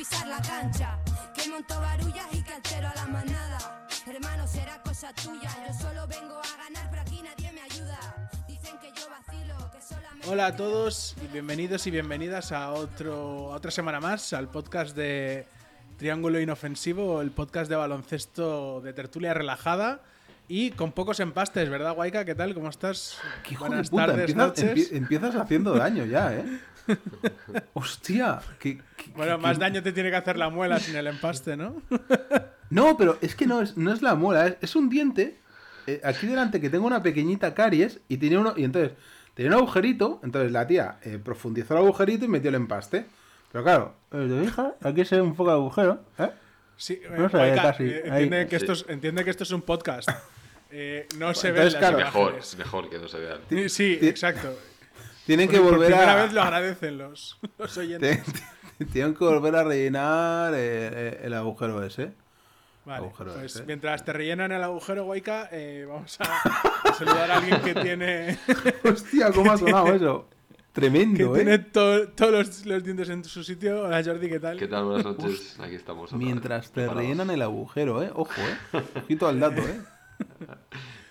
pisar la cancha. Que monto barullas y que altero a la manada. Hermano, será cosa tuya. Yo solo vengo a ganar, pero aquí nadie me ayuda. Dicen que yo vacilo, que solamente. Hola a todos y bienvenidos y bienvenidas a, otro, a otra semana más al podcast de Triángulo Inofensivo, el podcast de baloncesto de tertulia relajada y con pocos empastes, ¿verdad, Guayca? ¿Qué tal? ¿Cómo estás? ¿Qué hijo Buenas de puta? tardes, empiezas, empie- empiezas haciendo daño ya, ¿eh? Hostia. que- que- Bueno, que- más daño te tiene que hacer la muela sin el empaste, ¿no? No, pero es que no es, no es la muela, es, es un diente. eh, aquí delante que tengo una pequeñita caries y tenía uno. Y entonces, tenía un agujerito. Entonces la tía eh, profundizó el agujerito y metió el empaste. Pero claro, eh, ¿te fijas? Aquí se ve un poco de agujero, ¿eh? Sí, eh, No ve Guayca, casi, eh, entiende, que esto es, entiende que esto es un podcast. Eh, no se las claro. Mejor, mejor que no se vean. Sí, exacto. Tienen que Por volver primera a. vez lo agradecen los, los oyentes. te- Tienen que volver a rellenar eh, eh, el agujero ese. Vale, Agujero pues ese. mientras te rellenan el agujero, Guayca, eh, vamos a, saludar a alguien que tiene, Hostia, ¿cómo ha sonado eso? que Tremendo, tiene ¿eh? to- todos los, los dientes en su sitio. Hola Jordi, ¿qué tal? ¿Qué tal? Buenas noches. Aquí estamos. Mientras te preparados. rellenan el agujero, ¿eh? Ojo, ¿eh? Ojito al dato, ¿eh?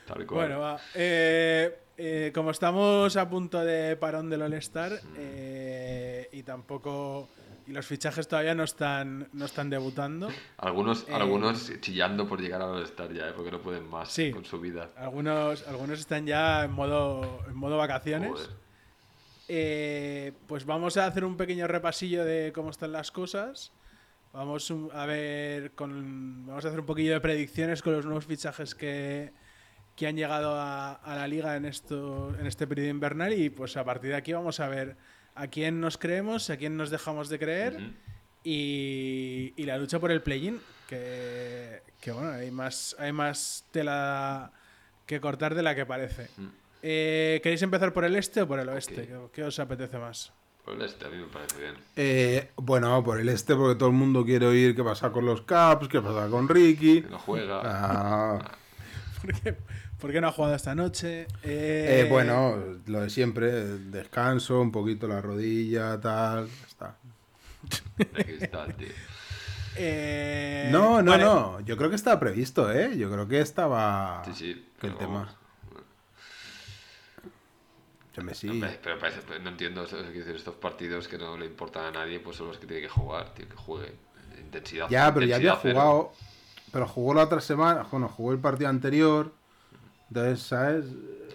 Tal cual. Bueno, va. Eh, eh, como estamos a punto de parón del All-Star eh, y tampoco. Y los fichajes todavía no están, no están debutando. algunos, algunos chillando por llegar a estar ya, porque no pueden más Sí. con su vida. Algunos, algunos están ya en modo, en modo vacaciones. Pues vamos a hacer un pequeño repasillo de cómo están las cosas. Vamos a ver con, vamos a hacer un poquillo de predicciones con los nuevos fichajes que, que han llegado a, a la liga en esto en este periodo invernal y pues a partir de aquí vamos a ver a quién nos creemos, a quién nos dejamos de creer y, y la lucha por el play-in que, que, bueno hay más hay más tela que cortar de la que parece. Mm. Eh, ¿Queréis empezar por el este o por el oeste? Ok. ¿Qué, qué os apetece más? Por el este, a mí me parece bien. Eh, bueno, por el este, porque todo el mundo quiere oír qué pasa con los Caps, qué pasa con Ricky. Que no juega. Ah, ¿Por qué, por qué no ha jugado esta noche? eh, Eh, bueno, lo de siempre, descanso, un poquito la rodilla, tal, ya está. Cristal, tío. eh, No, no, vale. no, yo creo que estaba previsto, ¿eh? Yo creo que estaba Sí, sí. el tema. Sí. Hombre, pero parece- no entiendo o sea, quiero decir, estos partidos que no le importan a nadie, pues son los que tiene que jugar, tío, que juegue. Intensidad. Ya, pero ya había cero. jugado. Pero jugó la otra semana, bueno, jugó el partido anterior. Entonces, ¿sabes?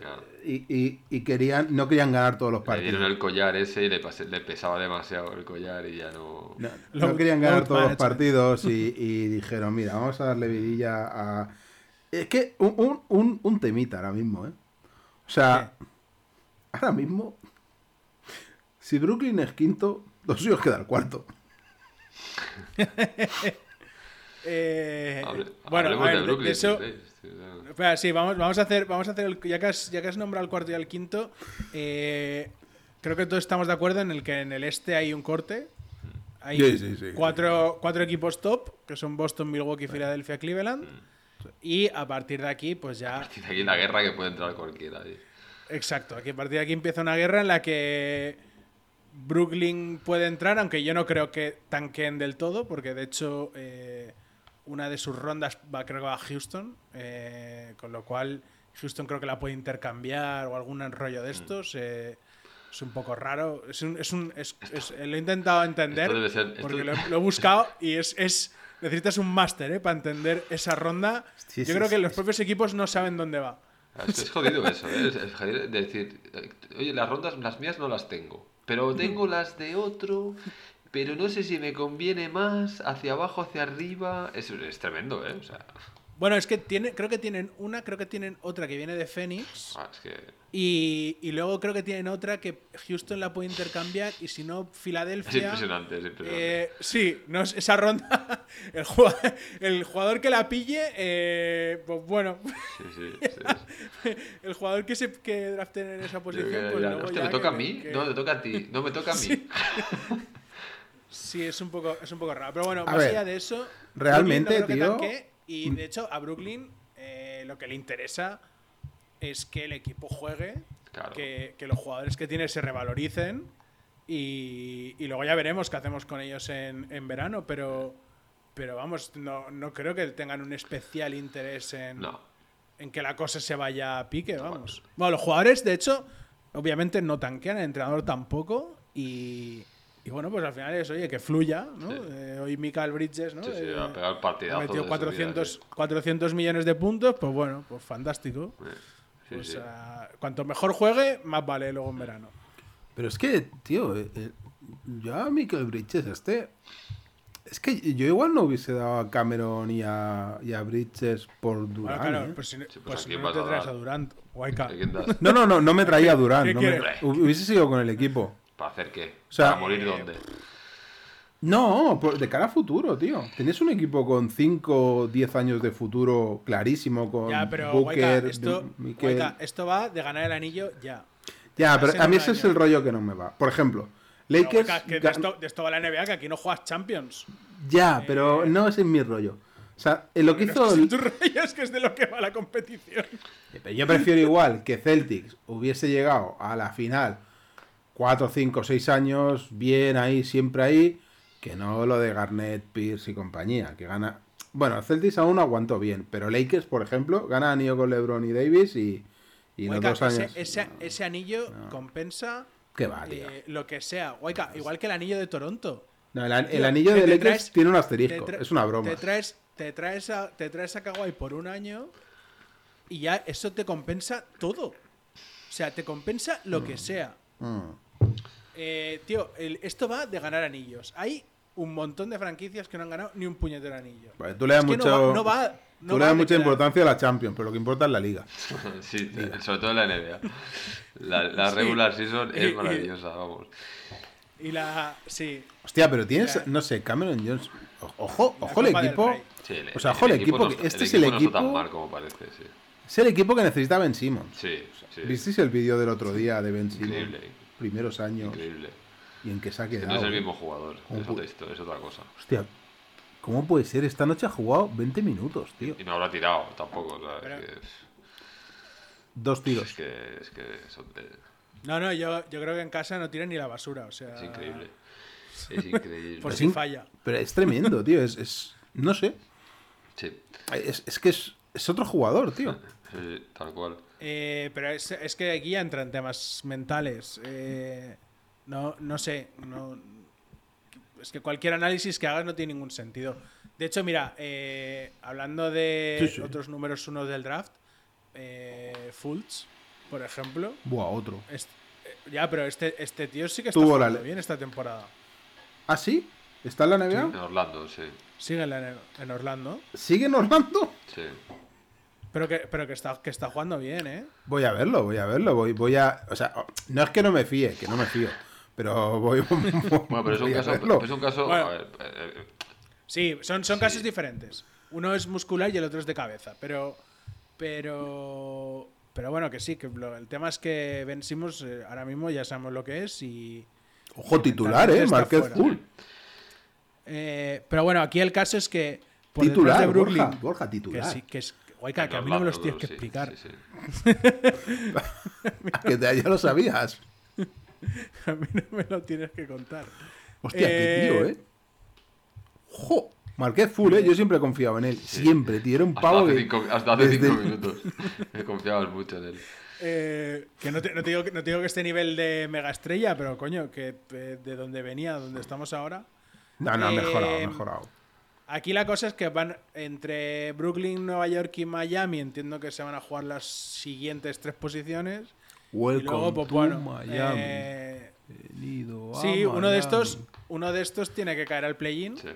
Claro. Y, y, y querían, no querían ganar todos los Le partidos. dieron el collar ese y le, pasé- le pesaba demasiado el collar y ya no. No, no querían ganar todos los partidos y, y dijeron, mira, vamos a darle vidilla a... Es que un, un, un, un temita ahora mismo, ¿eh? O sea, ahora mismo, si Brooklyn es quinto, los suyos queda el cuarto. Eh, Hable- bueno, a ver, de de- Brooklyn. de eso, sí. Espera, vamos, vamos a hacer, vamos a hacer el, ya que has, ya que has nombrado el cuarto y el quinto, eh, creo que todos estamos de acuerdo en el que en el este hay un corte. Hay Sí, sí, sí. Cuatro, cuatro equipos top, que son Boston, Milwaukee, Filadelfia, Cleveland. Y a partir de aquí, pues ya. Tiene aquí la guerra que puede entrar cualquiera. tío. Exacto, aquí a partir de aquí empieza una guerra en la que Brooklyn puede entrar, aunque yo no creo que tanquen del todo, porque de hecho eh, una de sus rondas va creo que va a Houston, eh, con lo cual Houston creo que la puede intercambiar o algún rollo Mm. de estos. eh, es un poco raro. Es un, es un- es- es- lo he intentado entender Esto debe ser- esto- porque lo, he- lo he buscado y es, es necesitas un máster eh, para entender esa ronda. Sí, yo sí, creo que sí, los sí. propios equipos no saben dónde va. Es, jodido eso, ¿eh? Es, es jodido de decir, oye, las rondas, las mías no las tengo, pero tengo las de otro, pero no sé si me conviene más, hacia abajo, hacia arriba. Es, es tremendo, ¿eh? O sea, Bueno, es que tiene, creo que tienen una, creo que tienen otra que viene de Phoenix. ah, es que. Y, y luego creo que tienen otra que Houston la puede intercambiar. Y si no, Es Filadelfia. impresionante, es impresionante. eh, sí, no, es- esa ronda. El jugador, el jugador que la pille, eh, pues bueno. Sí, sí, sí. El jugador que se que draften en esa posición, que pues ya, luego hostia, ya ¿me toca que- a mí? que- No, me toca a ti. No, me toca a mí. Sí, es un poco, es un poco raro. Pero bueno, A más ver, allá de eso. realmente, no que tío, tanque, y de hecho, a Brooklyn eh, lo que le interesa es que el equipo juegue, Claro. que, que los jugadores que tiene se revaloricen Y, y luego ya veremos qué hacemos con ellos en, en verano, pero, pero vamos, no, no creo que tengan un especial interés en, No. en que la cosa se vaya a pique, vamos. Bueno, los jugadores, de hecho, obviamente no tanquean, el entrenador tampoco, y, y bueno, pues al final es, oye, que fluya, ¿no? Sí. Eh, hoy Michael Bridges, ¿no? Sí, sí, Eh, ha pegado el partidazo ha metido de su 400, vida, 400 millones de puntos, pues bueno, pues fantástico. Sí, Pues, sí. ah, cuanto mejor juegue, más vale luego en verano. Pero es que, tío, eh, eh, yo a Michael Bridges este... Es que yo igual no hubiese dado a Cameron y a, y a Bridges por Bueno, Durant. claro, ¿eh? pues si, no- Sí, pues pues ¿a si no te traes a dar? Durant, Guayca. ¿A das? No, no, no, no me traía a Durant. ¿Qué no me-? Hubiese sido con el equipo. ¿Para hacer qué? sea, ¿Para morir dónde? No, por- de cara a futuro, tío. Tenías un equipo con 5 o 10 años de futuro clarísimo con Ya, pero Booker, Guayca, esto. Guayca, esto va de ganar el anillo ya. Ya, pero a mí ese es el rollo que no me va. Por ejemplo, Pero, Lakers. Guayca, que de, esto, de esto va la NBA, que aquí no juegas Champions. Ya, pero Eh. no ese es mi rollo. O sea, en lo que Pero hizo. es son tus rollos, que es de lo que va la competición. Pero yo prefiero igual que Celtics hubiese llegado a la final 4, 5, 6 años, bien ahí, siempre ahí, que no lo de Garnett, Pierce y compañía, que gana... Bueno, Celtics aún aguantó bien, pero Lakers, por ejemplo, gana anillo con LeBron y Davis y, y los Guayca, dos años... ese, ese- ese anillo compensa ¿Qué va, tío? eh, lo que sea. Igual que el anillo de Toronto. No, el, an- el Tío, anillo de Lakers traes- tiene un Te asterisco, es una broma. Te traes, te traes, a, te traes a Kawhi por un año y ya eso te compensa todo. O sea, te compensa lo que sea. Mm. Eh, tío, el- esto va de ganar anillos. Hay un montón de franquicias que no han ganado ni un puñetero anillo. Vale, tú le das Es que no mucho, va- no va- no tú le das mucha importancia a la Champions, pero lo que importa es la liga. Sí, sobre todo en la NBA. La, la Sí. regular season es y- maravillosa, vamos. Y la. Sí. Hostia, pero tienes, no sé, Cameron Jones. Ojo, ojo el equipo. Rey. Sí, el- O sea, ojo, el equipo que- este es el no está tan equipo- mal como parece, sí. Es el equipo que necesita Ben Simmons. Sí, sí. ¿Visteis el vídeo del otro día de Ben Simmons? Increíble. Primeros años Increíble. y en que se ha Que quedado. no es el ¿eh? mismo jugador, ¿Cómo es otra, histo- es otra cosa. Hostia, ¿cómo puede ser? Esta noche ha jugado 20 minutos, tío. Y no habrá tirado tampoco, o sea, Pero- es, que, Dos es, tiros. que, es que son de- No, no, yo, yo creo que en casa no tiran ni la basura. O sea. es increíble. Es increíble. Por si falla. Pero es tremendo, tío. Es, es- no sé. Sí, Es, es que es, es otro jugador, tío. sí, tal cual. Eh, pero es, es que aquí ya entran temas mentales. Eh, no, no sé. No, es que cualquier análisis que hagas no tiene ningún sentido. De hecho, mira, eh, hablando de Sí, sí. otros números unos del draft, eh, Fultz, por ejemplo. Buah, otro. es- eh, ya, pero este, este tío sí que está Tuvo jugando bien esta temporada. ¿Ah, sí? ¿Está en la En NBA? Orlando, sí. Sigue en, la- en Orlando. ¿Sigue en Orlando? Sí. Pero que, pero que está, que está jugando bien, ¿eh? Voy a verlo, voy a verlo. Voy, voy a. O sea, no es que no me fíe, que no me fío. Pero voy, Bueno, pero es un caso. verlo. Es un caso Bueno. a ver, eh, eh, Sí, son, son Sí. casos diferentes. Uno es muscular y el otro es de cabeza. Pero. Pero. Pero bueno, que sí, que lo- el tema es que Ben Simmons eh, ahora mismo ya sabemos lo que es y. Ojo, titular, ¿eh? Marquez. Full. eh, pero bueno, aquí el caso es que. Por Titular, de Brooklyn. Borja, Borja, que titular. sí, que es. Guayca, que a mí no me los tienes que explicar. sí, sí. que te- ya lo sabías. A mí no me lo tienes que contar. Hostia, qué Eh, tío, ¿eh? ¡Jo! Marquez Full, ¿eh? Yo siempre he confiado en él. Siempre, tío. Era un Hasta pavo hace que- cinco, hasta hace desde- cinco minutos. Me confiabas mucho en él. Eh, que no te, no, te digo, que- no te digo que este nivel de mega estrella, pero coño, que eh, de donde venía, donde estamos ahora. No, no, Eh, mejorado, mejorado. Aquí la cosa es que van entre Brooklyn, Nueva York y Miami. Entiendo que se van a jugar las siguientes tres posiciones. y Welcome luego, pues to bueno. Miami. eh, sí, uno de estos, uno de estos tiene que caer al play-in. Sí.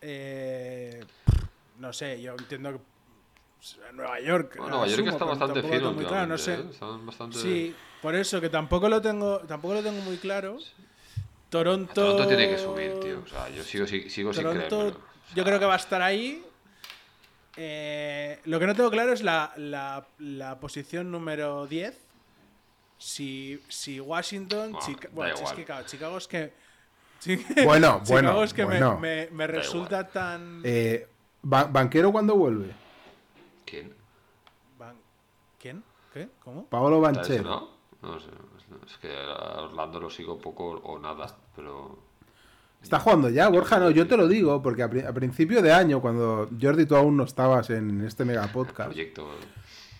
Eh, no sé, yo entiendo que pues, Nueva York. Bueno, Nueva York asumo, está bastante muy claro, no sé. ¿eh? Están bastante... Sí, por eso que tampoco lo tengo, tampoco lo tengo muy claro. Toronto. Toronto tiene que subir, tío. O sea, yo sigo, sigo, sigo sin creérmelo. Yo creo que va a estar ahí. Eh, lo que no tengo claro es la, la- la posición número 10. Si, si Washington. Bueno, Chica- da bueno, es que, claro, Chicago es que. Bueno, Chicago bueno, es que me- bueno. me, me resulta tan. Eh, Ba- ¿Banquero cuándo vuelve? ¿Quién? ¿Quién? ¿Qué? ¿Cómo? Paolo ¿Está ese, Banchero. no? No sé, es que a Orlando lo sigo poco o nada, pero... Está jugando ya, Borja, no, yo te lo digo, porque a, pri- a principio de año, cuando Jordi tú aún no estabas en este mega podcast, Proyecto...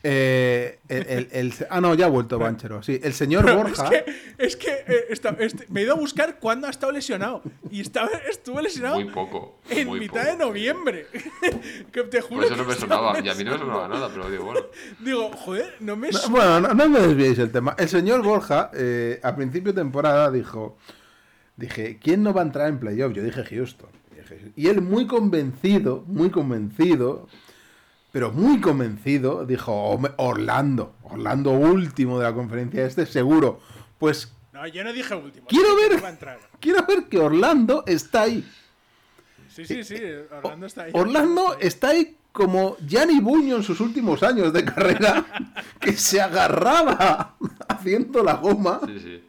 eh, el, el- el- ah, no, ya ha vuelto Banchero, sí, el señor Pero Borja, Es que, es que eh, este- me he ido a buscar cuándo ha estado lesionado. Y estaba, estuvo lesionado Muy poco. en muy mitad poco. de noviembre. que te juro Por eso no me sonaba, y a mí no me sonaba nada, pero digo, bueno. Digo, joder, no me No. Bueno, no, no me desviéis el tema. El señor Borja, eh, a principio de temporada, dijo: Dije, ¿quién no va a entrar en playoff? Yo dije Houston. Y él, muy convencido, muy convencido, pero muy convencido, dijo: "Home- Orlando. Orlando último de la conferencia este, seguro. Pues No, yo no dije último. Quiero que ver- a quiero ver que Orlando está ahí. Sí, sí, sí. Orlando está ahí. Orlando está ahí como Gianni Buño en sus últimos años de carrera, que se agarraba haciendo la goma. Sí, sí.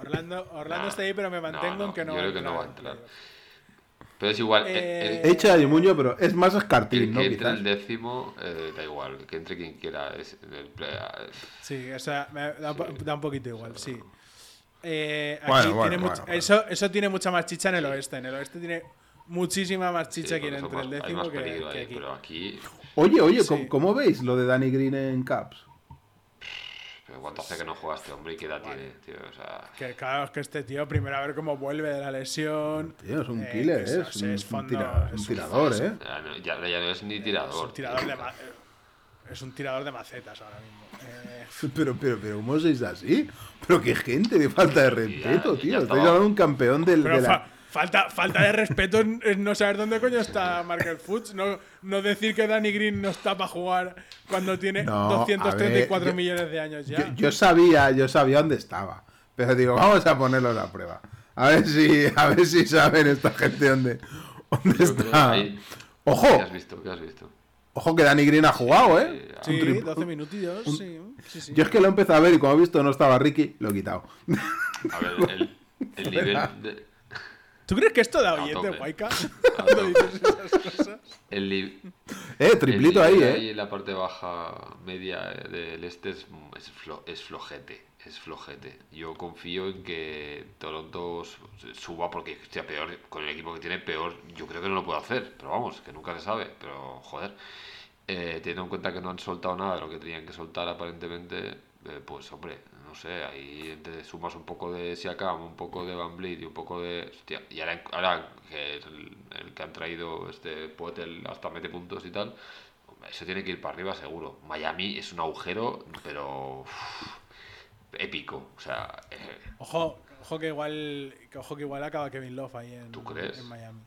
Orlando, está ahí, pero me mantengo no, en que no yo va a creo que no va a entrar. Pero es igual, el- Eh, el, He hecho Gianni Buño, pero es más el escartín, ¿no? que entre Quizás. el décimo, eh, da igual, que entre quien quiera. Es, el Sí, o sea, me da, un po- da un poquito igual, sí. Eh, aquí Bueno, bueno, tiene bueno. Eso, eso tiene mucha más chicha en el oeste. En el oeste tiene muchísima más chicha quien entre el más- hay décimo que, peligro que ahí, aquí. pero aquí, Oye, oye, Sí. ¿cómo, cómo veis lo de Danny Green en Caps? Pero ¿cuánto hace que no juega este hombre y qué edad tiene, tío? O sea, Que claro, es que este tío, primero a ver cómo vuelve de la lesión. Tío, es un Eh, killer, ¿eh? es- Es un, es un tira- es tirador, ¿eh? ya no, ya- ya no es ni Es tirador. un tirador tío. de, ma- es un tirador de macetas ahora mismo. Eh, Pero, pero, pero, ¿cómo sois así? Pero qué gente de falta de respeto, ya tío. Estáis hablando de un campeón del, de la... fa- falta, falta de respeto en, en no saber dónde coño está Markel Fuchs. No, no decir que Danny Green no está para jugar cuando tiene No, a 234 ver, yo- millones de años ya. Yo, yo sabía, yo sabía dónde estaba. Pero digo, vamos a ponerlo a la prueba. A ver si, a ver si saben esta gente dónde, dónde está. Ojo, ¿Qué has visto? ¿Qué has visto? ojo que Danny Green ha jugado, ¿eh? Sí, Sí, Un trip- 12 minutillos, sí, sí, sí. Yo es que lo he empezado a ver y como he visto no estaba Ricky, lo he quitado. A ver, el, el nivel de, ¿Tú crees que esto da oyente, tope. Guayca? A Cuando dices esas cosas. el, ni- Eh, triplito el ahí, eh. en la parte baja media del este es, es, flo- es flojete. Es flojete. Yo confío en que Toronto suba porque hostia, peor, con el equipo que tiene, peor. Yo creo que no lo puede hacer. Pero vamos, que nunca se sabe. Pero joder. Eh, teniendo en cuenta que no han soltado nada de lo que tenían que soltar aparentemente, eh, pues hombre, no sé, ahí te sumas un poco de Siakam, un poco de Van Vliet y un poco de... Hostia, y ahora, ahora que el, el que han traído este Poetel hasta mete puntos y tal, eso tiene que ir para arriba seguro. Miami es un agujero, pero épico, o sea, eh, Ojo, ojo que igual, que ojo que igual acaba Kevin Love ahí en, ¿Tú crees? en Miami.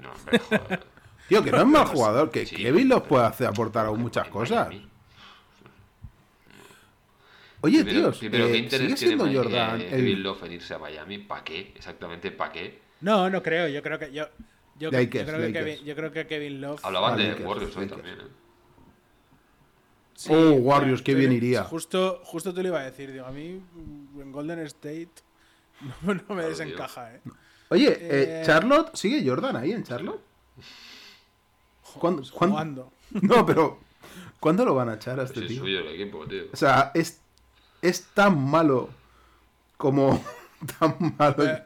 no, hombre, joder. Tío, que no es mal jugador, que Sí. Kevin los puede hacer aportar aún muchas En cosas. Miami. Oye, Primero, tíos, primero, eh, ¿qué sigue interés siendo tiene Jordan eh, el- Kevin Love en irse a Miami? ¿Para qué? Exactamente, ¿para qué? No, no creo. Yo creo que yo, yo, creo que. Kevin, yo creo que Kevin Love. Hablaban Ah, de Lakers, Warriors hoy Lakers. también, ¿eh? Sí, Oh, Warriors, qué bien iría. Justo, justo te lo iba a decir. Digo, a mí mm, en Golden State no, no me Claro, desencaja, ¿eh? Oye, eh, Eh, Charlotte, ¿sigue Jordan ahí en Charlotte? ¿Cuándo- Pues cuándo- Jugando. No, pero ¿cuándo lo van a echar a este Pues es tío? suyo el equipo, tío. O sea, es, es tan malo como tan malo. Eh,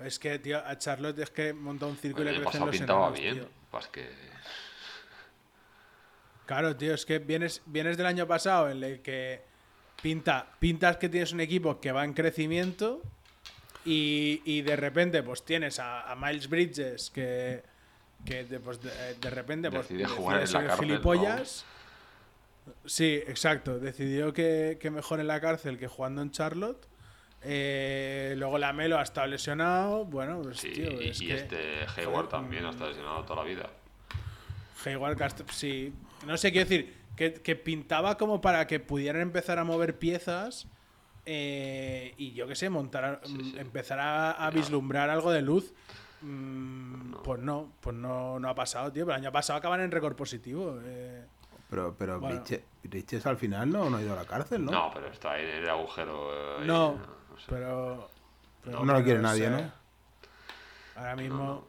es que, tío, a Charlotte es que monta un circo Bueno, y le crecen los enanos, bien. tío. Pues que... Claro, tío, es que vienes, vienes del año pasado en el que pinta, pintas que tienes un equipo que va en crecimiento y, y de repente pues tienes a, a Miles Bridges que, que de, pues, de, de repente pues, Decide jugar en la gilipollas. Sí, exacto. Decidió que, que mejor en la cárcel que jugando en Charlotte. Eh, luego la Melo ha estado lesionado. Bueno, pues Sí, tío, y, es y que- este Hayward joder, también ha estado lesionado toda la vida. Hayward sí. No sé, quiero decir, que, que pintaba como para que pudieran empezar a mover piezas eh, y yo qué sé, montar, Sí, sí. empezar a, vislumbrar algo de luz. Mm, Pues no, pues no, no ha pasado, tío. Pero el año pasado acaban en récord positivo. eh. Pero, pero Bueno. Bridges, Bridges al final no, no ha ido a la cárcel, ¿no? ¿no? pero está en el agujero. eh, No, no sé. pero, pero No lo quiere no nadie, sé. ¿no? Ahora mismo.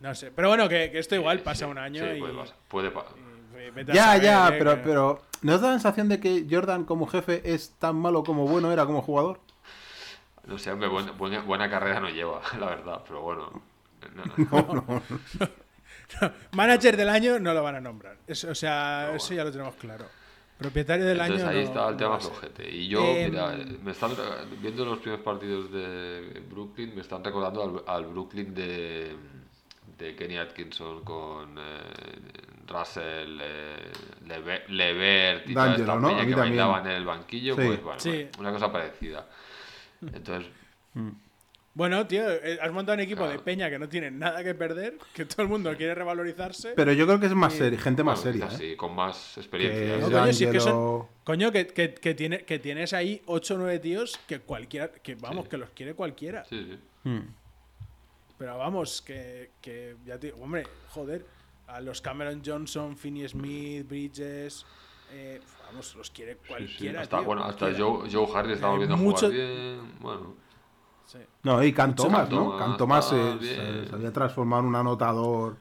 No sé. Pero bueno, que, que esto igual Sí, pasa sí, un año sí, y, puede pasar. Puede pa- y- vete a Ya, saber, ya, eh, pero, que- pero ¿no os da la sensación de que Jordan como jefe es tan malo como bueno era como jugador? No sé, hombre, buena, buena, buena carrera no lleva, la verdad, pero bueno. no, no. Manager del año no lo van a nombrar. Eso- o sea, No, eso bueno. ya lo tenemos claro. Propietario del Entonces año. ahí no- está el tema flojete. Y yo, Em, mira, me están viendo los primeros partidos de Brooklyn, me están recordando al, al Brooklyn de, de Kenny Atkinson con eh, Russell, eh, Leve- Levert y toda D'Angelo, esta ¿no? Que también. en el banquillo, Sí. pues bueno, Sí. una cosa parecida. Entonces, Bueno, tío, eh, has montado un equipo de peña que no tiene nada que perder, que todo el mundo quiere revalorizarse. Pero yo creo que es más seria, gente más bueno, seria, ¿eh? con más Que experiencia. No, ¿eh? coño, si es que son- D'Angelo- Coño, que, que, que tiene, que tienes ahí 8 o 9 tíos que cualquiera, que vamos, Sí. que los quiere cualquiera. Sí, sí. Hmm. Pero vamos, que, que ya te hombre, joder, a los Cameron Johnson, Finney Smith, Bridges, eh, vamos, los quiere Sí, sí. cualquiera. Hasta, tío, bueno, hasta cualquiera. Joe, Joe Harris estamos Hay viendo mucho- jugar bien. Bueno, Sí. No, y Can Mucho ¿no? Thomas, Can Thomas está se, se- se había transformado en un anotador.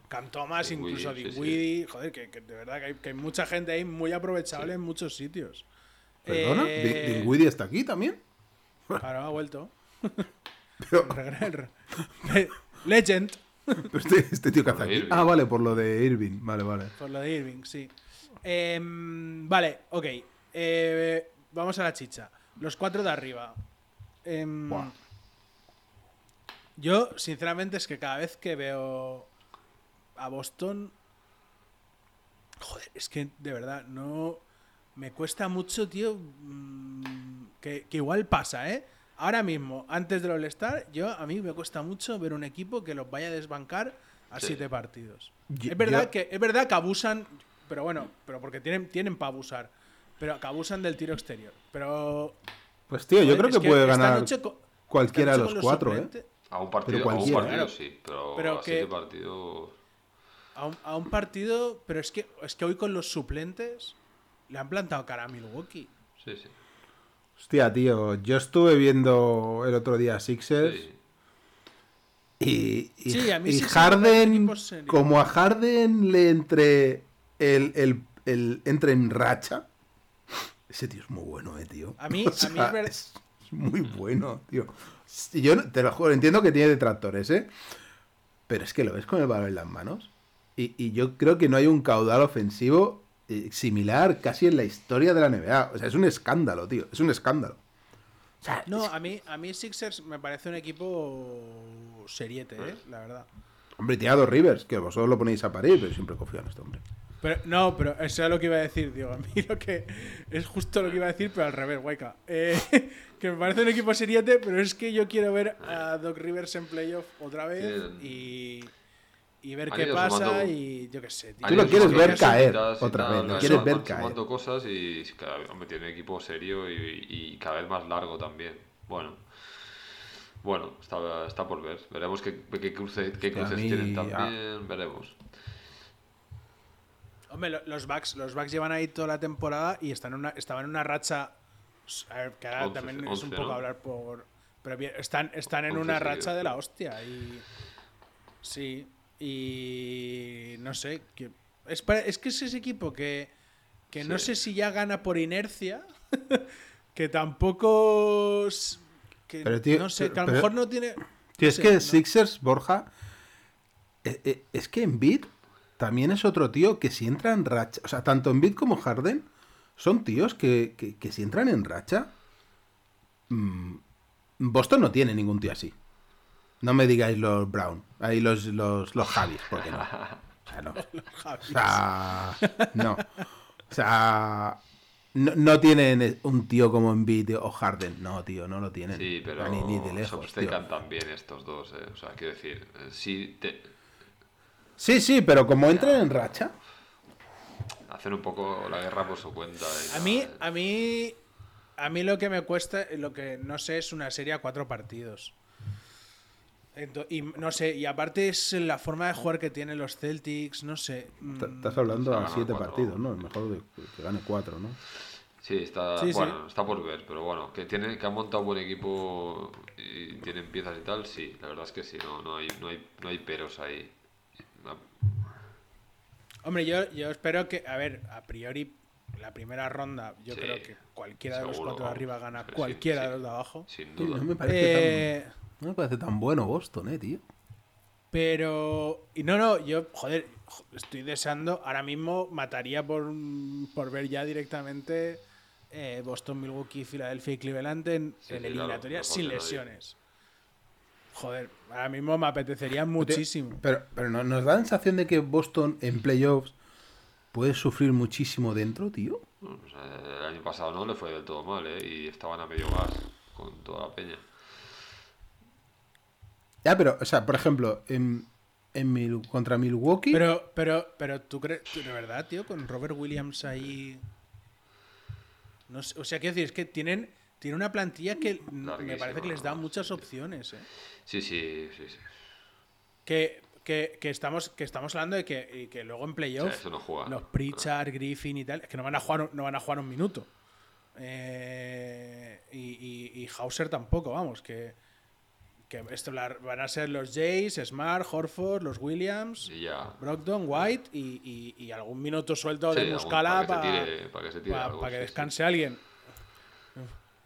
Dinwiddie, incluso sí, sí. Joder, que, que de verdad que hay, que hay mucha gente ahí muy aprovechable en muchos sitios. ¿Perdona? Eh, Di- ¿Dinwiddie está aquí también? Claro, ha vuelto. Pero, Legend, pero este, este tío que hace aquí. Irving. Ah, vale, por lo de Irving. Vale, vale. por lo de Irving, sí. Em, vale, ok. Eh, vamos a la chicha. Los cuatro de arriba. Em, Buah. Yo, sinceramente, es que cada vez que veo a Boston. Joder, es que de verdad, no. Me cuesta mucho, tío. mm, Que, que igual pasa, ¿eh? Ahora mismo, antes del All-Star, yo a mí me cuesta mucho ver un equipo que los vaya a desbancar a Sí. siete partidos. Yo- es verdad yo- que es verdad que abusan, pero bueno, pero porque tienen tienen para abusar, pero que abusan del tiro exterior. Pero Pues tío, yo joder, creo que puede ganar noche cualquiera de los con cuatro, ¿eh? A un partido, a un partido sí, pero, Pero a que- siete partidos. A un, a un partido, pero es que es que hoy con los suplentes le han plantado cara a Milwaukee. Sí, sí. Hostia, tío, yo estuve viendo el otro día Sixers sí. y, y, Sí, a mí y sí Harden, como a Harden le entre el, el, el- entre en racha, ese tío es muy bueno, eh, tío. A mí- O a mí es ver- es muy bueno, tío. Y Yo no- te lo juro, entiendo que tiene detractores, ¿eh? Pero es que lo ves con el balón en las manos. Y, y yo creo que no hay un caudal ofensivo eh, similar casi en la historia de la NBA. O sea, es un escándalo, tío. Es un escándalo. O sea, No, a mí a mí Sixers me parece un equipo seriete, eh, la verdad. Hombre, tiene a dos Rivers, que vosotros lo ponéis a parir, pero siempre confío en este hombre. Pero, no, pero eso es lo que iba a decir, Diego. A mí lo que es justo lo que iba a decir, pero al revés, Waika. Eh, que me parece un equipo seriete, pero es que yo quiero ver a Doc Rivers en playoff otra vez y, y ver qué pasa sumando- y yo qué sé, tío. Tú lo quieres ver caer otra vez, lo quieres ver caer. sumando cosas y cada vez hombre, tiene un equipo serio y, y cada vez más largo también. Bueno. Bueno, está, está por ver. Veremos qué, qué, cruce- qué cruces mí- tienen ah. también. Veremos. Hombre, lo- los Bucks, los Bucks llevan ahí toda la temporada y están en una, estaban en una racha. A ver, que ahora también es un poco ¿no? hablar por. Pero bien, están, están en una racha de la hostia. Y. Sí. Y. No sé. Que, es, para- es que es ese equipo que. Que no sé si ya gana por inercia. que tampoco. es- Que, Pero, tío, no sé, que a lo pero- mejor no tiene. Tío, no es sé, que no- Sixers, Borja, eh, eh, es que Embiid también es otro tío que si entra en racha, o sea, tanto Embiid como Harden son tíos que, que- que si entran en racha, mm, Boston no tiene ningún tío así. No me digáis los Brown, ahí los, los, los Javis, porque no. O sea, no. O sea, no. O sea, no, no tienen un tío como Embiid o Harden. No, tío, no lo tienen. Sí, pero ni, ni de se lejos, tío. obcecan también estos dos. eh. O sea, quiero decir, eh, si te Sí, sí, pero como entran en racha. hacen un poco la guerra por su cuenta. y A mí, a mí, a mí lo que me cuesta, lo que no sé es una serie a cuatro partidos. Ento- y no sé, y aparte es la forma de jugar que tienen los Celtics, no sé. mm, Estás hablando a siete cuatro. partidos, ¿no? Es mejor de- que gane cuatro, ¿no? Sí, está, Sí, sí. bueno, está por ver, pero bueno, que tiene, que han montado buen equipo y tienen piezas y tal, sí, la verdad es que sí, no, no hay, no hay, no hay peros ahí. No- Hombre, yo, yo espero que, a ver, a priori, la primera ronda, yo Sí, creo que cualquiera de los cuatro de arriba gana sí, cualquiera sí. de los de abajo. Sin duda. no me parece Eh, tan, no me parece tan bueno Boston, eh, tío. Pero. Y no, no, yo, joder, jo- estoy deseando. Ahora mismo mataría por, por ver ya directamente eh, Boston, Milwaukee, Filadelfia y Cleveland en, Sí, en sí, eliminatoria claro, sin nadie. Joder, ahora mismo me apetecería muchísimo. Pero, pero no- nos da la sensación de que Boston en playoffs puede sufrir muchísimo dentro, tío. O sea, el año pasado no le fue del todo mal, ¿eh? Y estaban a medio gas con toda la peña. Ya, pero, o sea, por ejemplo, en, en Mil- contra Milwaukee. Pero, pero, pero tú crees, de verdad, tío, con Robert Williams ahí. No sé, o sea, quiero decir, es que tienen, tienen una plantilla que me Larguísima, parece que les da muchas opciones, ¿eh? Sí, sí, sí, sí. que, que, que estamos, que estamos hablando de que, y que luego en O sea, playoff eso no juega. los Pritchard, Griffin y tal, es que no van a jugar, no van a jugar un minuto. Eh, y, y, y Hauser tampoco, vamos, que, que esto la- van a ser los Jays, Smart, Horford, los Williams, Y ya. Brogdon, White y, y- algún minuto suelto Sí, de Muscala para para que se tire, para que se tire algo, que sí, sí. descanse alguien.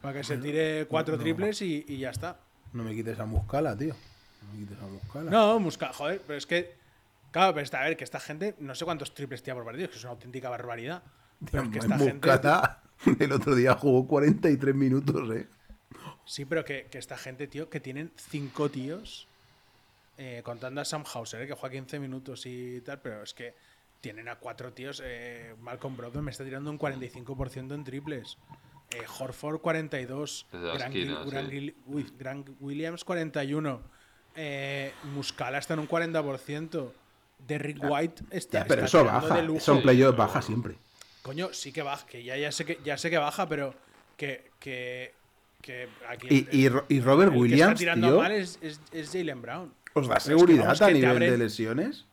Para que se tire cuatro triples y, y ya está. No me quites a Muscala, tío. No me quites a Muscala. No, Muscala, joder, pero es que. Claro, pero está, a ver, que esta gente, no sé cuántos triples tira por partido, es que es una auténtica barbaridad. Pero es que esta gente. Muscala el otro día jugó 43 minutos, eh. Sí, pero que, que esta gente, tío, que tienen cinco tíos, eh, contando a Sam Hauser, eh, que juega 15 minutos y tal, pero es que tienen a cuatro tíos. Eh, Malcolm Brogdon me está tirando un 45% en triples. Eh, Horford 42. Desde la Grant, esquina, Gil- Grant sí. Gil- uy, Grant Williams 41. Eh, Muscala está en un 40%. Derrick White está. Ya, pero está eso baja. de lujo. Eso en Sí, playoff pero baja siempre. Coño, sí que baja, que ya, ya, sé que ya sé que baja, pero que, que, que aquí Y, el- y, Ro- y Robert el que Williams, está tirando tío, mal es, es, es Jalen Brown. ¿os da es que, seguridad vamos, a nivel de lesiones?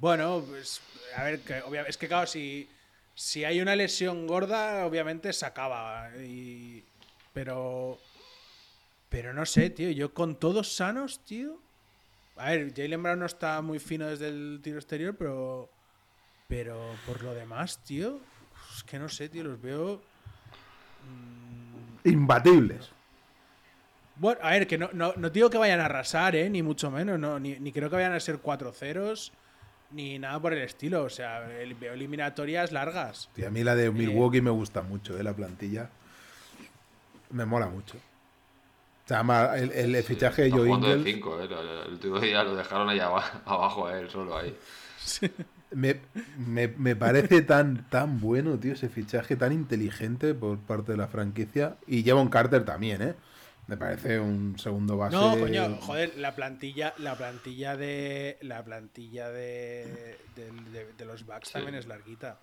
Bueno, pues, a ver, que obvia- es que claro, si, si hay una lesión gorda, obviamente se acaba. y- pero, pero no sé, tío, yo con todos sanos, tío. A ver, Jalen Brown no está muy fino desde el tiro exterior, pero, pero por lo demás, tío, es que no sé, tío, los veo... Imbatibles. Bueno, a ver, que no, no, no digo que vayan a arrasar, ¿eh? Ni mucho menos, no, ni, ni creo que vayan a ser 4 ceros, ni nada por el estilo. O sea, el- veo eliminatorias largas. Tío, a mí la de Milwaukee me gusta mucho, eh, la plantilla. Me mola mucho. O sea, ma- el, el fichaje de Joe jugando de Ingles 5, ¿eh? El último día lo dejaron ahí aba- abajo a él, solo ahí. me, me- me parece tan, tan bueno, tío, ese fichaje tan inteligente por parte de la franquicia. Y Javon Carter también, ¿eh? Me parece un segundo base. No, coño, joder, la plantilla, la plantilla de. La plantilla de. de, de- de los Bucks Sí. también es larguita.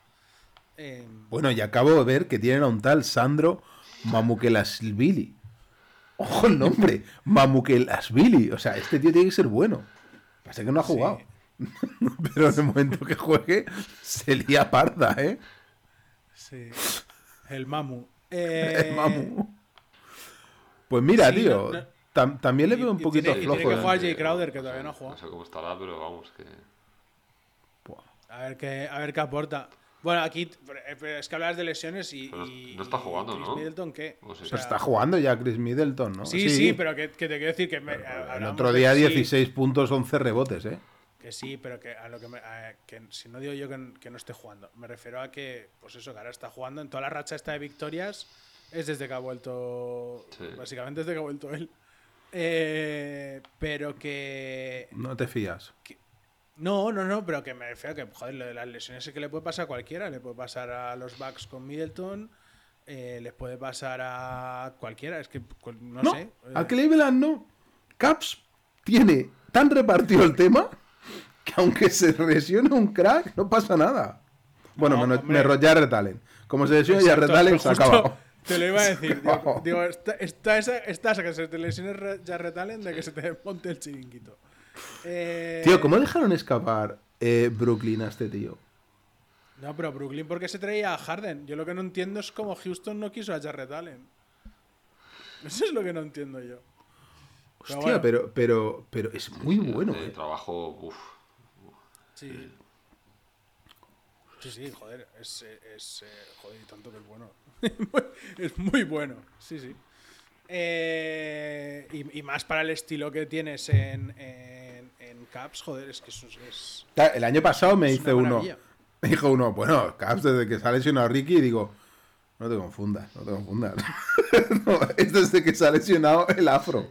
Eh, Bueno, y acabo de ver que tienen a un tal Sandro Mamukelasvili. Ojo el nombre, Mamukelasvili. O sea, este tío tiene que ser bueno. Pasa que no ha Sí. jugado. Pero en el momento que juegue, se lía parda, ¿eh? sí. El Mamu. Eh, El Mamu. Pues mira, sí, tío, no- no- tam- también le y- veo un y poquito tiene- y tiene flojo. que jugar Jay Crowder, no que todavía sé- no ha jugado. No sé cómo estará, pero vamos, que. Buah. A ver qué, a ver qué aporta. Bueno, aquí es que hablas de lesiones y. Pero y- no está y jugando, Chris ¿no? Middleton, ¿qué? O sea, Pero está jugando ya Chris Middleton, ¿no? Sí, sí, pero que, que te quiero decir que. me- El otro día que sí, 16 puntos, 11 rebotes, ¿eh? Que sí, pero que a lo que, me, a- que si no digo yo que, que no esté jugando, me refiero a que, pues eso, que ahora está jugando en toda la racha esta de victorias, es desde que ha vuelto, Sí. básicamente desde que ha vuelto él. Eh, pero que, No te fías. no, no, no, pero que me refiero a que, joder, lo de las lesiones es que le puede pasar a cualquiera, le puede pasar a los Bucks con Middleton, eh, les puede pasar a cualquiera, es que, cu- no, No, sé. a Cleveland no. Caps tiene tan repartido el tema que aunque se lesione un crack, no pasa nada. Bueno, No, menos Jarrett Allen. Como se lesiona Allen, pero se acabado. Te lo iba a decir. Digo, digo, está, está esa, está esa que se te lesione Re- Jarrett Allen de que se te monte el chiringuito. Eh, Tío, ¿cómo dejaron escapar eh, Brooklyn a este tío? No, pero Brooklyn, ¿por qué se traía a Harden? Yo lo que no entiendo es cómo Houston no quiso a Jarrett Allen. Eso es lo que no entiendo yo. Hostia, bueno. pero, pero, pero es muy bueno, El eh. trabajo, uff. Sí. Sí, sí, joder, es, es, eh, joder, y tanto que es bueno. es muy bueno, sí, sí. Eh, y, y más para el estilo que tienes en, en, en Caps, joder, es que eso es... El año pasado me una uno, me dijo uno, bueno, Caps, desde que ha lesionado Ricky, digo, no te confundas, no te confundas. No, es desde que se ha lesionado el afro.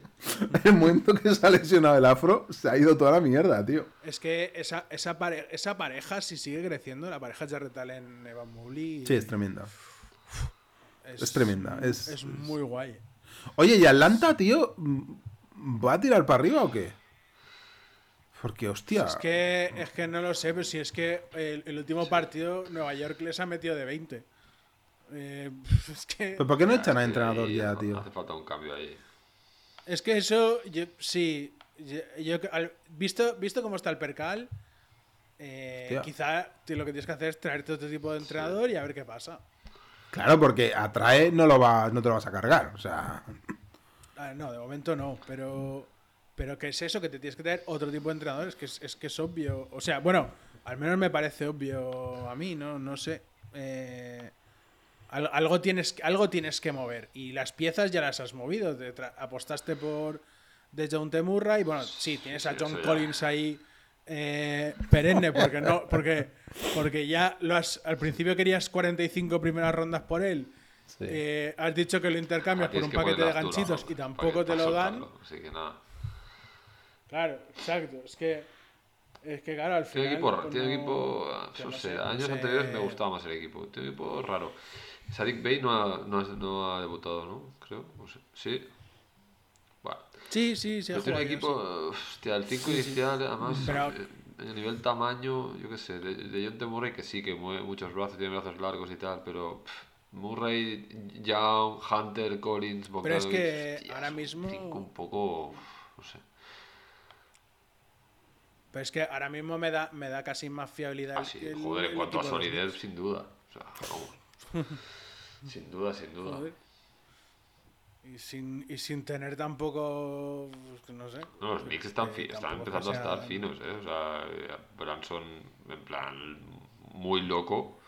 El momento que se ha lesionado el afro, se ha ido toda la mierda, tío. Es que esa, esa, pare- esa pareja, si sigue creciendo, la pareja Jarrett Allen Evan Mobley Sí, es tremenda. es tremenda, es- es muy guay. Oye, ¿y Atlanta, tío, va a tirar para arriba o qué? Porque, hostia. Es que, es que no lo sé, pero si es que el, el último partido Nueva York les ha metido de 20. Eh, es que ¿Pero por qué no echan a entrenador ya, tío? Hace falta un cambio ahí. Es que eso, yo- sí. Yo, yo- al- visto, visto cómo está el percal, eh, quizá lo que tienes que hacer es traerte otro tipo de entrenador y a ver qué pasa. Claro, porque atrae, no, lo va, no te lo vas a cargar. O sea, Ah, no, de momento no, pero. Pero que es eso, que te tienes que traer otro tipo de entrenador, es que es, es que es obvio. O sea, bueno, al menos me parece obvio a mí, ¿no? No sé. Eh, algo, tienes, algo tienes que mover. Y las piezas ya las has movido. Te apostaste por de John Temurra y bueno, sí, tienes a John. Collins ahí eh, perenne, porque no, porque, porque ya lo has, al principio querías 45 primeras rondas por él. Sí. Eh, has dicho que lo intercambias Ah, por un que paquete de ganchitos y tampoco te lo dan. soltarlo, Así que nada. Claro, exacto. Es que, es que claro, al final. Tiene equipo, tiene no- equipo, no sé, años anteriores me gustaba más el equipo. Tiene equipo raro. Sadik Bey no ha, no, ha, no ha debutado, ¿no? Creo. no sé. Sí. Bueno. Sí, sí, sí. Pero un equipo, hostia, el 5 inicial, además, Pero- eh, a nivel tamaño, yo qué sé, de, de John T. Murray que sí, que mueve muchos brazos, tiene brazos largos y tal, pero pff, Murray, Young, Hunter, Collins, Pero es que hostia, ahora mismo- un poco, no sé. Pero es que ahora mismo me da, me da casi más fiabilidad. Ah, sí, el- joder, en el cuanto a de solidez, sin duda. O sea, vamos. sin duda, sin duda. Joder. Y sin, y sin tener tampoco. pues, no sé. No, los Knicks están, eh, están empezando a estar finos, ¿eh? O sea, Branson, en plan, muy loco.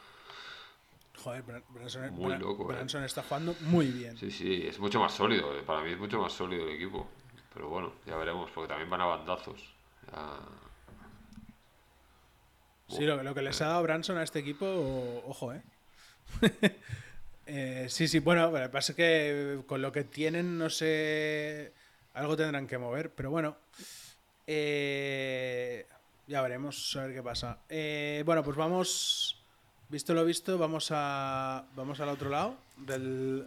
Joder, Bran- Branson, Muy Bran- loco, eh. Branson está jugando muy bien. Sí, sí, es mucho más sólido. eh, Para mí es mucho más sólido el equipo. Pero bueno, ya veremos, porque también van a bandazos. Ya- Sí, lo, lo que les ha dado Branson a este equipo, ojo, ¿eh? Eh, sí, sí, bueno, lo que pasa es que con lo que tienen, no sé, algo tendrán que mover, pero bueno, eh, ya veremos, a ver qué pasa. Eh, bueno, pues vamos, visto lo visto, vamos a, vamos al otro lado, del,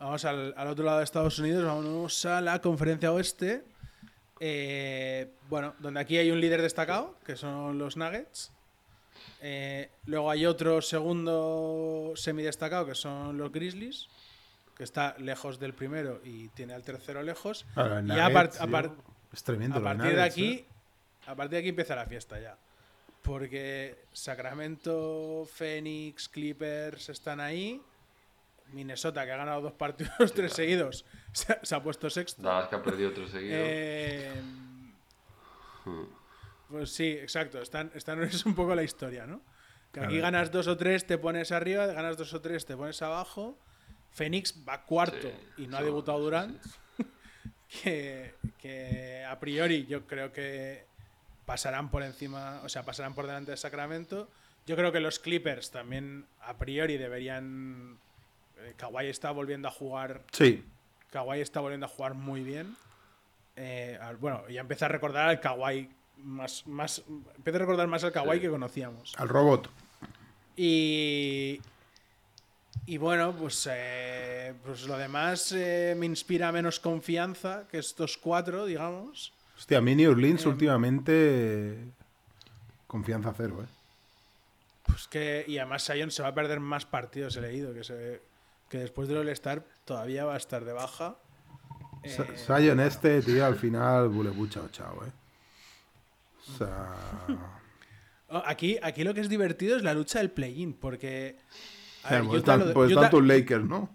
vamos al, al otro lado de Estados Unidos, vamos a la conferencia oeste. Eh, bueno, donde aquí hay un líder destacado, que son los Nuggets. Eh, luego hay otro segundo semidestacado, que son los Grizzlies, que está lejos del primero y tiene al tercero lejos. Claro, el y a, Nuggets, par- a tío, par- es tremendo. a los partir de aquí, ¿eh? a partir de aquí empieza la fiesta ya. Porque Sacramento, Phoenix, Clippers están ahí. Minnesota, que ha ganado dos partidos, tres seguidos, se ha, se ha puesto sexto. Dallas que ha perdido otro seguido. Eh, pues sí, exacto. Están, están, es un poco la historia, ¿no? Que aquí Claro. ganas dos o tres, te pones arriba, ganas dos o tres, te pones abajo. Phoenix va cuarto Sí, y no ha debutado sí, Durant. Que, que a priori yo creo que pasarán por encima, o sea, pasarán por delante de Sacramento. Yo creo que los Clippers también a priori deberían. eh, Kawhi está volviendo a jugar Sí, Kawhi está volviendo a jugar muy bien. Eh, bueno, ya empecé a recordar al Kawhi más, más empecé a recordar más al Kawhi Sí. que conocíamos. al robot. Y y bueno, pues, eh, pues lo demás eh, me inspira menos confianza que estos cuatro, digamos. Hostia, a mí New Orleans Em. últimamente. Confianza cero, ¿eh? Pues que y además Sion se va a perder más partidos, he leído que se que después del All-Star todavía va a estar de baja. Eh, Sion este, tío, al final, bulebu, chao, chao, ¿eh? O sea. Aquí, aquí lo que es divertido es la lucha del play-in, porque. a ver, pues Utah están, lo- pues Utah- están tus Lakers, ¿no?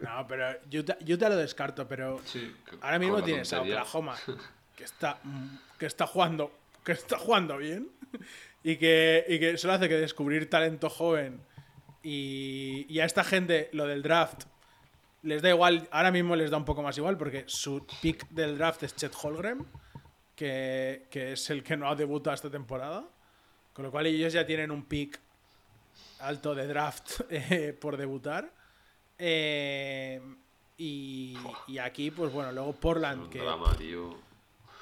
No, pero Utah, Utah lo descarto, pero Sí, ahora mismo tienes a. Oklahoma, que está, que está jugando, que está jugando bien, y que, y que solo hace que descubrir talento joven. Y, y a esta gente lo del draft les da igual, ahora mismo les da un poco más igual porque su pick del draft es Chet Holgren, que, que es el que no ha debutado esta temporada. Con lo cual ellos ya tienen un pick alto de draft eh, por debutar. Eh, y, y aquí, pues bueno, luego Portland, un que drama, tío.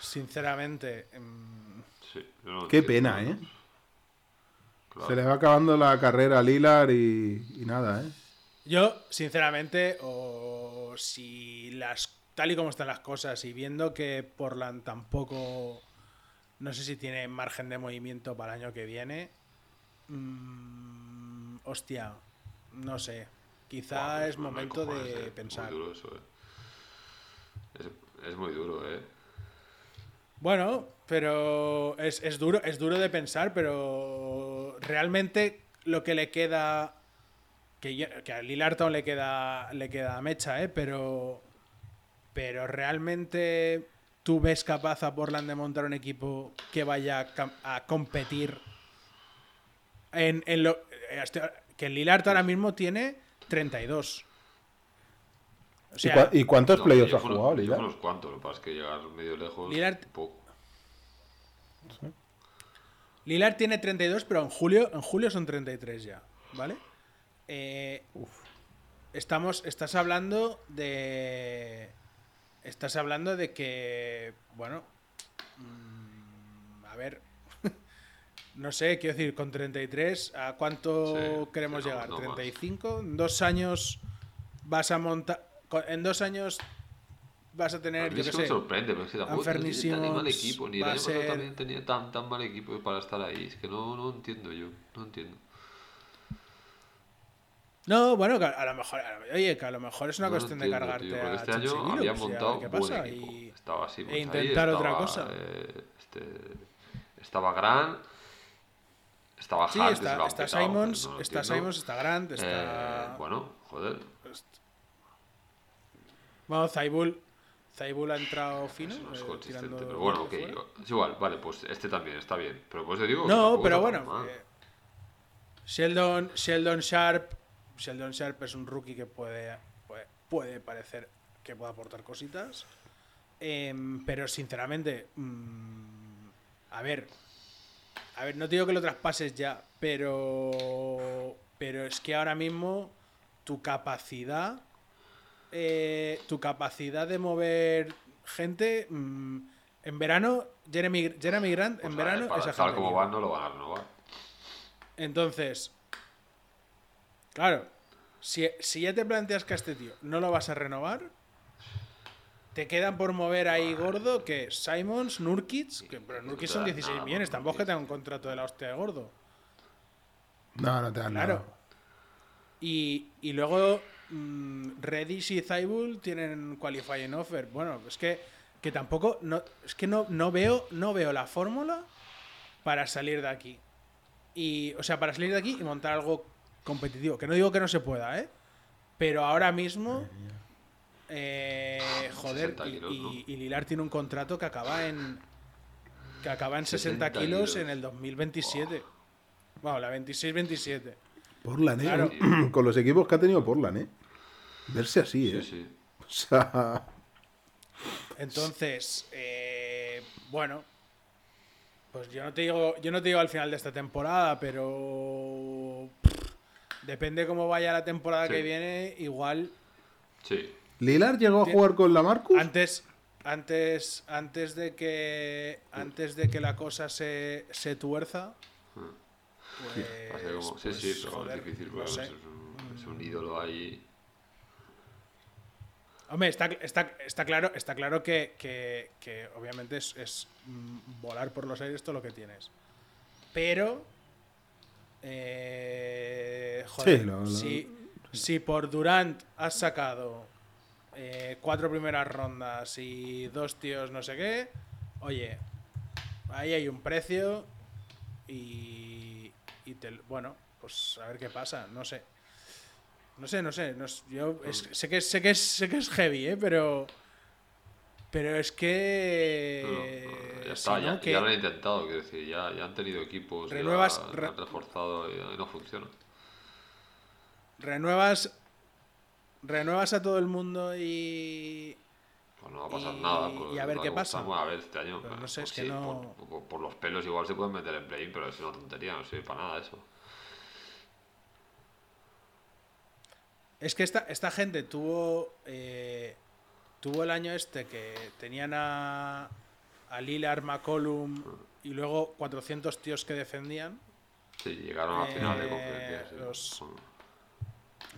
sinceramente... mm, Sí, yo no lo Qué pena, ¿eh? Claro. Se le va acabando la carrera a Lilar y, y nada, ¿eh? Yo, sinceramente, o si las tal y como están las cosas y viendo que Portland tampoco no sé si tiene margen de movimiento para el año que viene, mm, hostia, no sé, quizá Buah, es momento cojones, de eh. pensar. Muy duro eso, eh. Es, es muy duro, eh. Bueno, pero es, es duro, es duro de pensar, pero realmente lo que le queda. Que, yo- que a Lillard le queda, le queda mecha, ¿eh? Pero. Pero realmente tú ves capaz a Portland de montar un equipo que vaya a, competir en, en lo. eh, Que Lillard ahora mismo tiene 32. O ¿Y, sea, cua- y cuántos No, playoffs ha jugado con unos cuantos, lo que pasa es que llegar medio lejos. Lillard- poco. Lillard tiene 32, pero en julio, en julio son 33 ya, ¿vale? Eh, estamos, estás hablando de, estás hablando de que, bueno, mm, a ver, no sé, quiero decir, con 33, ¿a cuánto Sí, queremos sí, llegar? no más. ¿35? En dos años vas a montar, en dos años vas a A tener, mí yo es que me sé, sorprende, pero es que tampoco tan mal equipo. Ni el a año ser- también tenía tan, tan mal equipo para estar ahí. Es que no, no entiendo yo. No entiendo. No, bueno, que a lo mejor, oye, que a lo mejor es una No cuestión de cargarte tío, porque a este año había pues, montado qué buen pasa, equipo. y- Estaba así, e intentar otra cosa. este, estaba Gran, estaba Sí, Hart, que se está, petado, Simons, no está. Simons, está Grant, está... Eh, bueno, joder. Bueno, Zaibul, Zaibul ha entrado fino, es eh, tirando pero bueno, ok. Es igual, vale, pues este también está bien. Pero pues te digo. No, pero bueno, eh, Sheldon, Sheldon Sharp, Sheldon Sharp es un rookie que puede, puede, puede parecer que puede aportar cositas, Em, pero sinceramente, mm, a ver, a ver, no te digo que lo traspases ya, pero, pero es que ahora mismo tu capacidad, eh, tu capacidad de mover gente, mm, en verano, Jeremy, Jeremy Grant, Pues en a ver, verano para es tal como no lo van a renovar. Entonces, claro, si, si ya te planteas que a este tío no lo vas a renovar, te quedan por mover ahí gordo que Simons, Nurkic, que pero Nurkic son te dan 16 nada por millones, tampoco es que tenga un contrato de la hostia de gordo. No, no te dan Claro. nada. Y, y luego mm, Reddish y Zaibul tienen qualifying offer. Bueno, es que, que tampoco no, es que no, no veo no veo la fórmula para salir de aquí. Y o sea, para salir de aquí y montar algo competitivo, que no digo que no se pueda, ¿eh? Pero ahora mismo eh, joder, 60 y, kilos, ¿no? y- y Lilar tiene un contrato que acaba en que acaba en 60, 60 kilos kilos. en el 2027. Bueno, la 26-27. Portland, ¿eh? Claro. Con los equipos que ha tenido Portland, ¿eh? Verse así, Sí, ¿eh? sí. O sea, Entonces, eh, bueno, pues yo no te digo, yo no te digo al final de esta temporada, pero pff, depende cómo vaya la temporada Sí. que viene, igual Sí. Lilar llegó a jugar con la Marcus. antes, antes, antes de que, antes de que la cosa se, se tuerza, pues, como- sí, pues, sí, pero joder, es difícil no sé. es, un, es un ídolo ahí. Hombre, está, está, está claro, está claro que, que- que obviamente es, es, mm, volar por los aires todo lo que tienes. Pero. eh, joder, Sí, lo- lo- si, si por Durant has sacado eh, cuatro primeras rondas y dos tíos no sé qué, oye, ahí hay un precio y, y te- bueno, pues a ver qué pasa, no sé. No sé, no sé. no yo es- sé, que, sé, que es, sé que es heavy, ¿eh? Pero. Pero es que. No, ya si está, no, ya, que ya lo han intentado, quiero decir, ya, ya han tenido equipos, ya Renuevas- han reforzado y, y no funciona. Renuevas. Renuevas a todo el mundo y. Pues no va a pasar Y- nada. Pues, y a ver qué pasa. gustamos, A ver, este año. Pero no pues sé, es que no- Por, por- por los pelos igual se pueden meter en play pero es una tontería, no sirve para nada eso. Es que esta, esta gente tuvo. eh, tuvo el año este que tenían a. a Lillard, McCollum y luego 400 tíos que defendían. Sí, llegaron a la final de Eh, conferencia. sí. los-.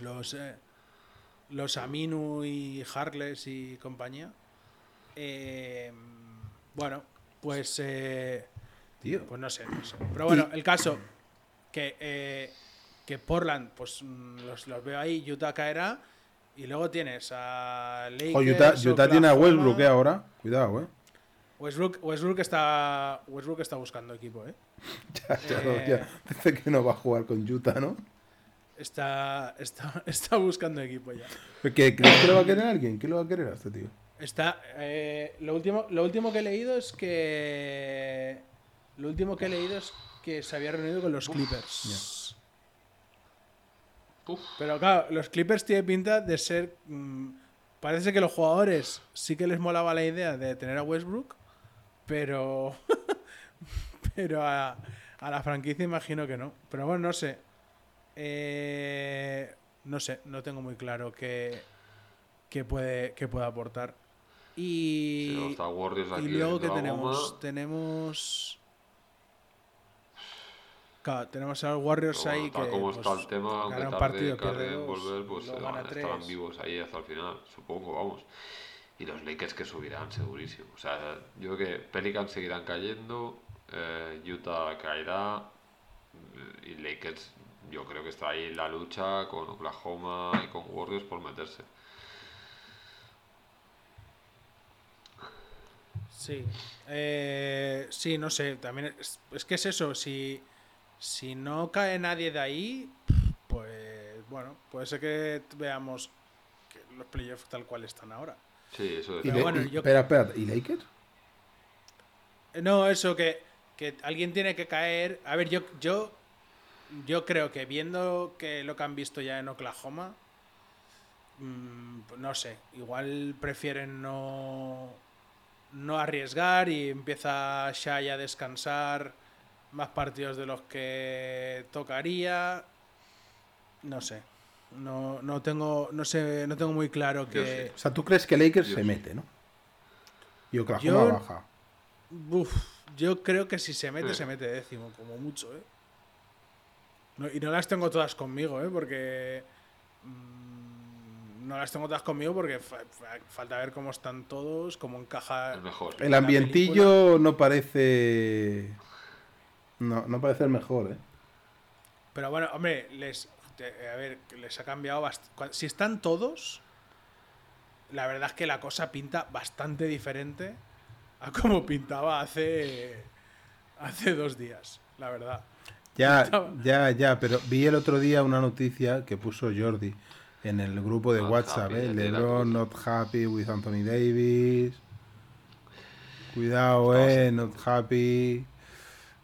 Los. eh, los Aminu y Harkless y compañía. Eh, bueno, pues. eh, Tío. Pues no sé, no sé. Pero bueno, el caso que, eh, que Portland, pues mm, los, los veo ahí, Utah caerá. Y luego tienes a Lakers, Utah, Utah tiene a. Westbrook eh, ahora. Cuidado, eh. Westbrook, Westbrook está Westbrook está buscando equipo, ¿eh? Ya, ya, Eh. ya. Dice que no va a jugar con Utah, ¿no? Está, está, está buscando equipo ya. ¿Qué, ¿Crees que lo va a querer alguien? ¿Qué lo va a querer a este tío? Está. eh, lo, último, lo último que he leído es que. Lo último que he leído es que se había reunido con los Clippers. Uf. Pero claro, los Clippers tiene pinta de ser. mm, parece que los jugadores sí que les molaba la idea de tener a Westbrook, pero. pero a, a la franquicia imagino que no. Pero bueno, no sé. Eh, no sé, no tengo muy claro qué, qué puede, qué puede aportar. Y, y luego que tenemos, goma. tenemos. Claro, tenemos a los Warriors bueno, ahí que. como pues, está el tema, aunque tarde partido, tarde dos, volver, pues eh, estarán vivos ahí hasta el final, supongo, vamos. Y los Lakers que subirán, segurísimo. O sea, yo creo que Pelicans seguirán cayendo, eh, Utah caerá, eh, y Lakers yo creo que está ahí en la lucha con Oklahoma y con Warriors por meterse. Sí. Eh, sí, no sé. También es, es que es eso. Si, si no cae nadie de ahí, pues bueno, puede ser que veamos que los playoffs tal cual están ahora. Sí, eso es. Pero bueno, yo- Espera, espera. ¿Y Lakers? No, eso que, que alguien tiene que caer. A ver, yo, yo, yo creo que viendo que lo que han visto ya en Oklahoma, mm, no sé, igual prefieren no, no arriesgar y empieza Shai a descansar más partidos de los que tocaría. No sé. No, no tengo no sé no tengo muy claro que O sea, ¿tú crees que Lakers se sí. mete, no? Y Oklahoma Yo- baja. Uf, yo creo que si se mete, Sí. se mete décimo, como mucho, ¿eh? No- y no las tengo todas conmigo, ¿eh? Porque. mm, no las tengo todas conmigo porque fa- fa- falta ver cómo están todos, cómo encaja. El mejor. El ambientillo no parece. No, no parece el mejor, ¿eh? Pero bueno, hombre, les. a ver, les ha cambiado bastante. Si están todos, la verdad es que la cosa pinta bastante diferente a como pintaba hace. hace dos días, la verdad. Ya, ya, ya, pero vi el otro día una noticia que puso Jordi en el grupo de Not WhatsApp, happy, ¿eh? LeBron not happy with Anthony Davis. Cuidado, eh, not happy.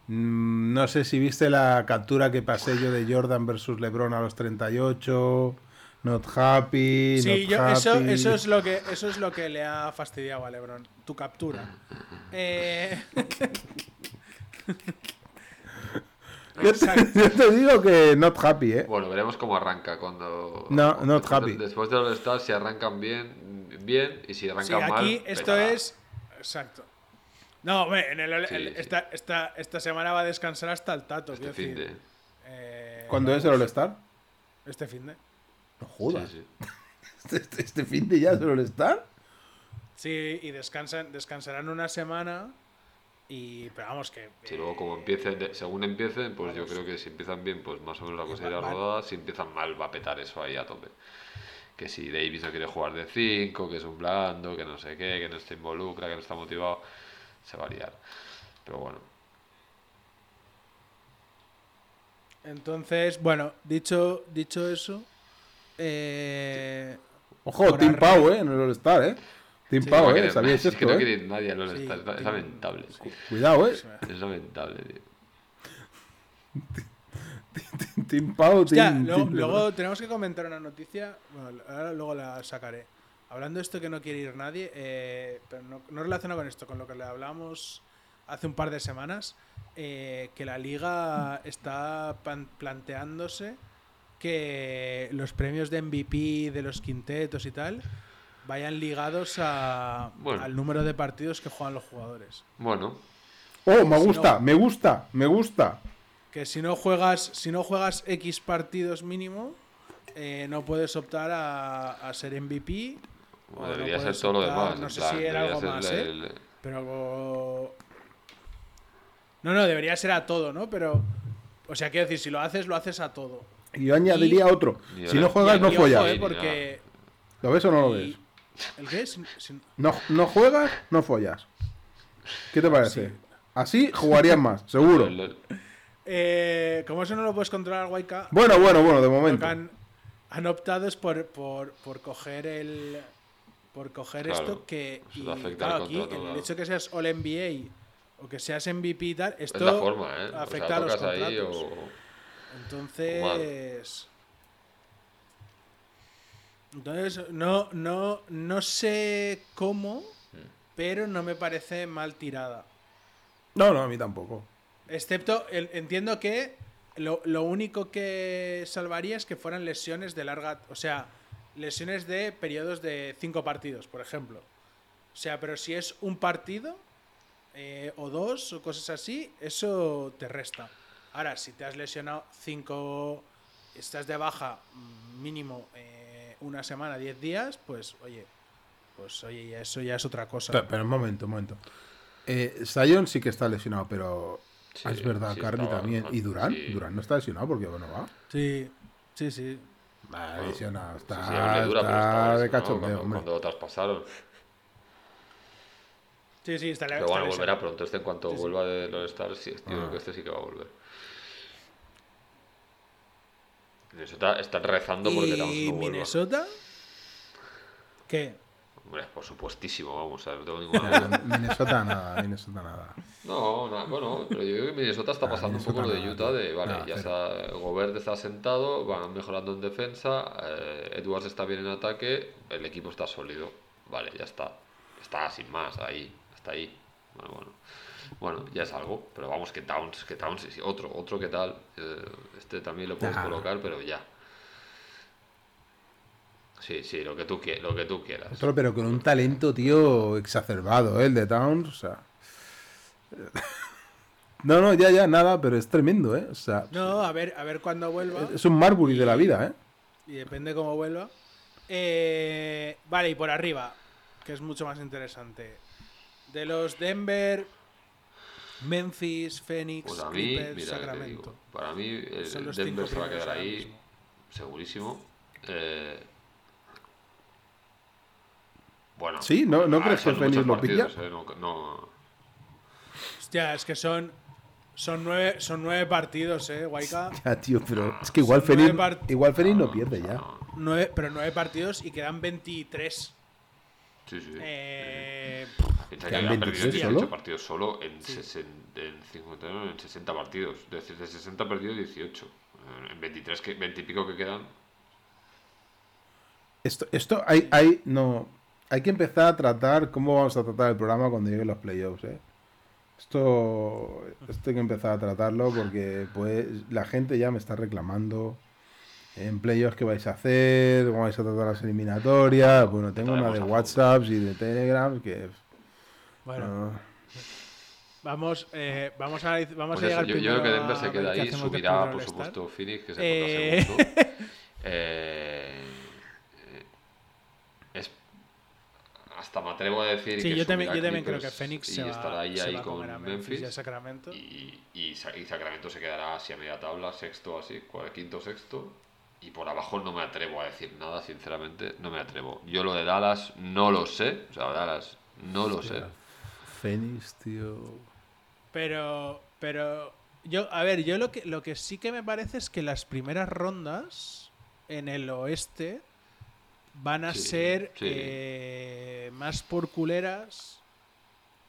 Mm, no sé si viste la captura que pasé yo de Jordan versus LeBron a los 38. Not happy. Sí, not yo, eso, eso, es lo que, eso es lo que le ha fastidiado a Lebron. Tu captura. Eh, Yo te, yo te digo que not happy, ¿eh? Bueno, veremos cómo arranca cuando. No, not después de- happy. después de los Stars, si arrancan bien, bien, y si sí, arrancan mal. aquí esto petará. es. Exacto. No, hombre, en el, Sí, el- sí. Esta, esta, esta semana va a descansar hasta el tato. Este fin decir. de. Eh, ¿Cuándo es el All-Star? Este fin de. No jodas. Sí, sí. Este, este fin de ya es el All-Star. Sí, y descansan, descansarán una semana. Y. Pero vamos, que. Si luego, eh, como empiecen, de- según empiecen, pues yo creo que si empiezan bien, pues más o menos la cosa irá rodada. Si empiezan mal, va a petar eso ahí a tope. Que si Davis no quiere jugar de 5, que es un blando, que no sé qué, que no se involucra, que no está motivado, se va a liar. Pero bueno, Entonces, bueno, dicho, dicho eso. Eh, Ojo, Team Pau, ¿eh? En el All-Star, ¿eh? Team Sí, Pau, No ¿eh? quiere- ¿Sabíais es que esto, no eh? quiere ir nadie al Sí, All-Star, es lamentable. Cuidado, ¿eh? Es lamentable, tío. Team Pau, Hostia, Team, luego, Team luego tenemos que comentar una noticia. Bueno, ahora luego la sacaré. Hablando de esto que no quiere ir nadie, eh, pero no, no relacionado con esto, con lo que le hablamos hace un par de semanas, eh, que la liga está pan- planteándose que los premios de MVP de los quintetos y tal vayan ligados a- Bueno. al número de partidos que juegan los jugadores. Bueno, Oh, me Si gusta, no- me gusta, me gusta. Que si no juegas, si no juegas X partidos mínimo, eh, no puedes optar a, a ser MVP. bueno, no debería ser todo lo optar- demás. No sé plan, si era algo ser más, el- ¿eh? el- Pero. No, no, debería ser a todo, ¿no? Pero. O sea, quiero decir, si lo haces, lo haces a todo. Y yo añadiría otro. Y Si no juegas, no follas. ¿eh? Porque. ¿Lo ves o no lo y- ves? ¿El qué? Si- si- No, no juegas, no follas. ¿Qué te parece? Así jugarías más, seguro. Eh, como eso no lo puedes controlar, Waika, Bueno, bueno, bueno, de lo momento. que han, han optado es por, por, por coger el. Por coger Claro, esto que. y, claro, aquí, contrato, el claro. hecho que seas All NBA o que seas MVP y tal, esto Es la forma, ¿eh? O afecta sea, a los ahí contratos. o... Entonces. Entonces, no, no, no sé cómo, Mm. pero no me parece mal tirada. No, no, a mí tampoco. Excepto, el- entiendo que lo, lo único que salvaría es que fueran lesiones de larga. O sea, lesiones de periodos de cinco partidos, por ejemplo. O sea, pero si es un partido eh, o dos o cosas así, eso te resta. Ahora, si te has lesionado cinco, estás de baja mm, mínimo eh, una semana, diez días, pues oye, pues oye, ya eso ya es otra cosa. Pero, pero un momento, un momento. Eh, Sion sí que está lesionado, pero Sí, es verdad, sí Carly también. ¿Y Durán? Sí. Durán no está lesionado porque bueno va. Sí, sí, sí. Va lesionado, está, dura, está de lesionado cachondeo, cuando, hombre. cuando otras pasaron. Sí, sí, está, Pero bueno, volverá pronto. Este en cuanto Sí, sí. vuelva de los Stars, sí, tío, Ah. que este sí que va a volver. Minnesota están rezando porque Towns ¿Y no vuelva. Minnesota? ¿Qué? Hombre, por supuestísimo, vamos, o sea, no tengo ninguna duda. Minnesota nada, Minnesota nada. No, no, bueno, pero yo creo que Minnesota está Ah, pasando un poco lo de Utah, de, vale, Nada, ya cero. está, Gobert está sentado, van mejorando en defensa, eh, Edwards está bien en ataque, el equipo está sólido, vale, ya está, está sin más, ahí, hasta ahí, bueno, bueno, bueno, ya es algo, pero vamos, que Towns, que Towns, sí, otro, otro que tal, eh, este también lo puedes colocar, pero ya. Sí, sí, lo que tú, lo que tú quieras. Otro, pero con un talento, tío, exacerbado, ¿eh? El de Towns, o sea. No, no, ya, ya, nada, pero es tremendo, ¿eh? O sea, No, a ver, a ver cuándo vuelva. es un Marbury de la vida, ¿eh? Y depende cómo vuelva. Eh, vale, y por arriba, que es mucho más interesante. De los Denver, Memphis, Phoenix, Pues a mí, Clippers, mira, te Sacramento. digo, para mí el los Denver se va a quedar ahí mismo. segurísimo. Eh, bueno, Sí, ¿no- no ah, crees que Phoenix lo pilla? eh, no- no- Hostia, es que son, son, nueve, son nueve partidos, ¿eh, Waika? Ya, tío, pero es que igual part- igual Fenix no pierde ya. Nueve, pero nueve partidos y quedan 23. sí, sí. Eh, Piensa ¿Quedan que ha perdido 26 18 solo? partidos solo en, sesen- en 59, en 60 partidos. De, de 60 perdidos 18. Eh, En 23, que, 20 y pico que quedan. Esto, esto hay, hay, no, hay que empezar a tratar cómo vamos a tratar el programa cuando lleguen los playoffs, ¿eh? Esto, esto hay que empezar a tratarlo porque pues la gente ya me está reclamando en playoffs qué vais a hacer, cómo vais a tratar las eliminatorias. Bueno, tengo una de WhatsApps y de Telegram que bueno, no, vamos, eh, vamos a, vamos Pues a eso, llegar yo, yo creo que Denver a se queda ahí, subirá por supuesto Phoenix, que se Eh, segundo. Eh, eh, es, hasta me atrevo a decir Sí, que yo también, yo también creo que Phoenix y se va, estará ahí, se ahí va a con comer a Memphis, y a Memphis Sacramento. y, y, y Sacramento se quedará así a media tabla, sexto así, cual- quinto sexto. Y por abajo no me atrevo a decir nada, sinceramente, no me atrevo. Yo lo de Dallas no lo sé, o sea, Dallas no lo sé. Tío. Pero, pero, yo, a ver, yo lo que, lo que sí que me parece es que las primeras rondas en el oeste van a Sí, ser sí. eh, más por culeras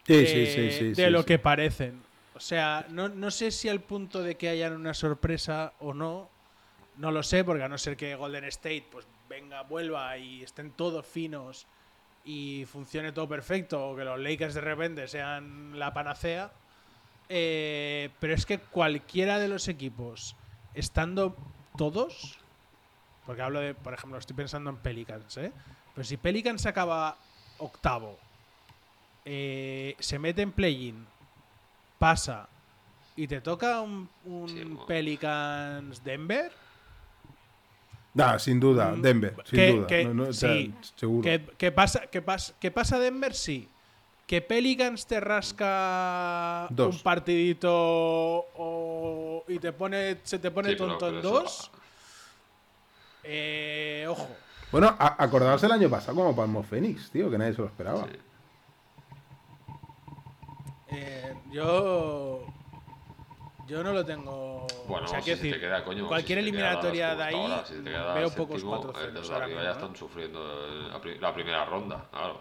Sí, de, sí, sí, sí. de sí, lo sí. que parecen. O sea, no, no sé si al punto de que hayan una sorpresa o no. No lo sé, porque a no ser que Golden State pues venga, vuelva y estén todos finos y funcione todo perfecto, o que los Lakers de repente sean la panacea. eh, pero es que cualquiera de los equipos, estando todos, porque hablo de, por ejemplo, estoy pensando en Pelicans, ¿eh? Pero si Pelicans acaba octavo, eh, se mete en play-in, pasa y te toca un, un Sí. Pelicans Denver, Nah, sin duda, Mm, Denver, sin que- duda. que- no, no, o sea, sí, seguro. ¿qué, qué pasa, qué, pasa, ¿qué pasa Denver? Sí. ¿Que Pelicans te rasca Dos. un partidito o- y te pone, se te pone Sí, tonto en dos? Eh, ojo. Bueno, a- acordaos el año pasado como Palmo Fénix, tío, que nadie se lo esperaba. Sí. Eh, yo. Yo no lo tengo. Bueno, o sea, si se te decir, queda, coño, cualquier si eliminatoria de ahí, ahora, si te queda veo pocos séptimo, 4 eh, los de arriba ya están sufriendo la, pri- la primera ronda, claro.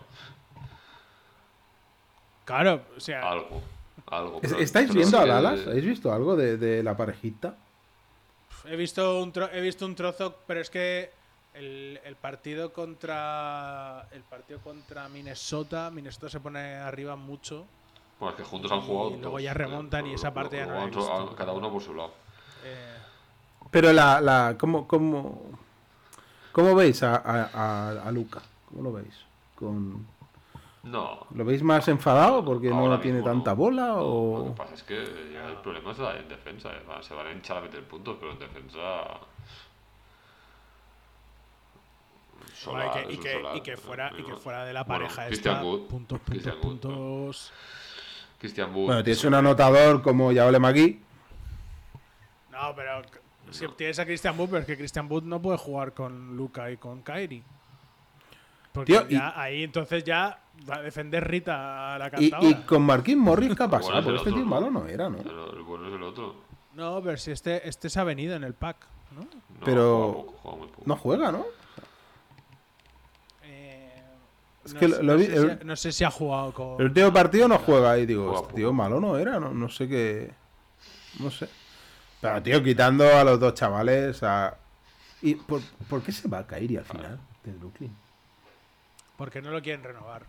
Claro, o sea, Algo, algo. ¿Estáis pero viendo a Dallas? ¿Habéis visto algo de, de la parejita? he visto un tro- he visto un trozo, pero es que el, el partido contra el partido contra Minnesota, Minnesota se pone arriba mucho. Bueno, es que juntos han jugado. Y luego ya remontan y esa parte ya no la. Cada uno por su lado. Eh, Pero la, la ¿cómo, cómo, cómo veis a, a, a- a Luca? ¿Cómo lo veis? ¿Con, No. ¿Lo veis más enfadado porque ahora no tiene tanta no. bola? No, Lo O... que pasa es que ya el problema es la- en defensa. eh, Se van a hinchar a meter puntos, pero en defensa. Solar, y, que, y, que, solar, y que fuera, y que fuera de la Bueno, pareja esta, Wood, puntos, puntos. Christian Wood. Bueno, tienes un anotador como Yaole Magui. No, pero si tienes a Christian Wood, pero es que Christian Wood no puede jugar con Luca y con Kyrie. Porque Tío, y- ya, ahí entonces ya va a defender Rita a la Y, cantadora. y con Marquín Morris, ¿qué ha Bueno, pasado? es Porque este otro, tío malo no era, ¿no? El, el bueno es el otro. No, pero si este, este se ha venido en el pack, ¿no? No, Pero- Juega, poco, juega muy poco. No juega, ¿no? Eh, Es no que sé- lo- lo no vi- sé el- si- no sé si ha jugado con. El último partido no juega y digo, este tío malo no era, no, no sé qué. No sé. Pero, tío, quitando a los dos chavales. A... ¿Y por, por qué se va a caer y al final de Brooklyn? Porque no lo quieren renovar.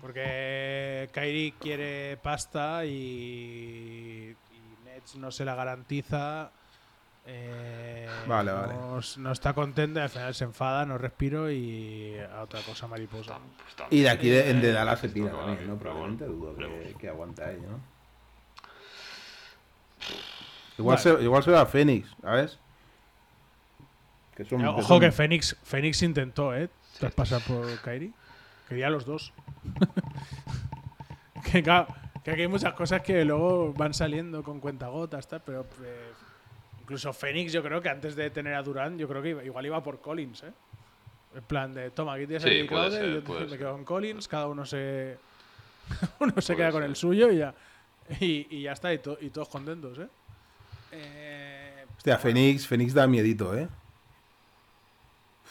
Porque Kyrie quiere pasta y, y Nets no se la garantiza. Eh, Vale, vale. no, no está contento y al final se enfada, no respiro y a otra cosa mariposa. Está- está- Y de aquí de, en de Dallas se tira no, también, no, Probablemente dudo que, que aguante ahí, ¿no? Igual, Vale. se, igual se va a Phoenix, ¿sabes? Que son, Eh, que Ojo son- que Fénix, Fénix intentó, ¿eh? Tras pasar por Kyrie. Quería los dos. que claro, que aquí hay muchas cosas que luego van saliendo con cuentagotas, tal, pero eh, incluso Fénix yo creo que antes de tener a Durán, yo creo que iba- igual iba por Collins, ¿eh? En plan de, toma, aquí tienes a Sí, Jimmy Crowder, ser, yo puede me ser. quedo con Collins, cada uno se uno se Puede queda con el suyo y ya. Y, y ya está, y, to- y todos contentos, ¿eh? Eh, Hostia, Phoenix, Phoenix da miedito, ¿eh?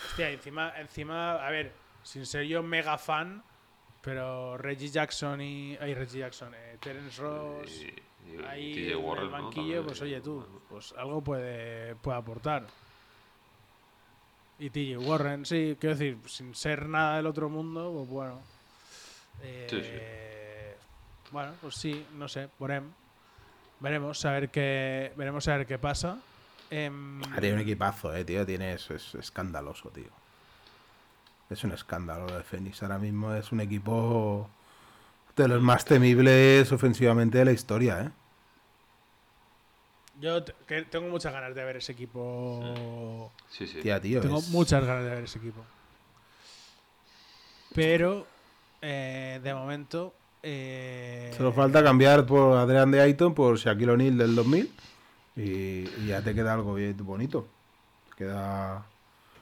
Hostia, encima, encima, a ver, sin ser yo mega fan, pero Reggie Jackson y. Ay, Reggie Jackson, eh, Terence Ross. Ahí TJ en Warren, el banquillo, pues oye tú, pues algo puede, puede aportar. Y TJ Warren, sí, quiero decir, sin ser nada del otro mundo, pues bueno. Eh, Sí, sí. Bueno, pues sí, no sé, veremos. Veremos a ver qué, veremos a ver qué pasa. Em, Haría un equipazo, eh, tío. Tienes, es escandaloso, tío. Es un escándalo lo de Phoenix. Ahora mismo es un equipo de los más temibles ofensivamente de la historia, eh. Yo que tengo muchas ganas de ver ese equipo. Sí, sí. Tía, tío. Tengo es- muchas ganas de ver ese equipo. Pero, eh, de momento. eh, Solo falta cambiar por Adrián de Ayton por Shaquille O'Neal del 2000 y, y ya te queda algo bien bonito. Queda...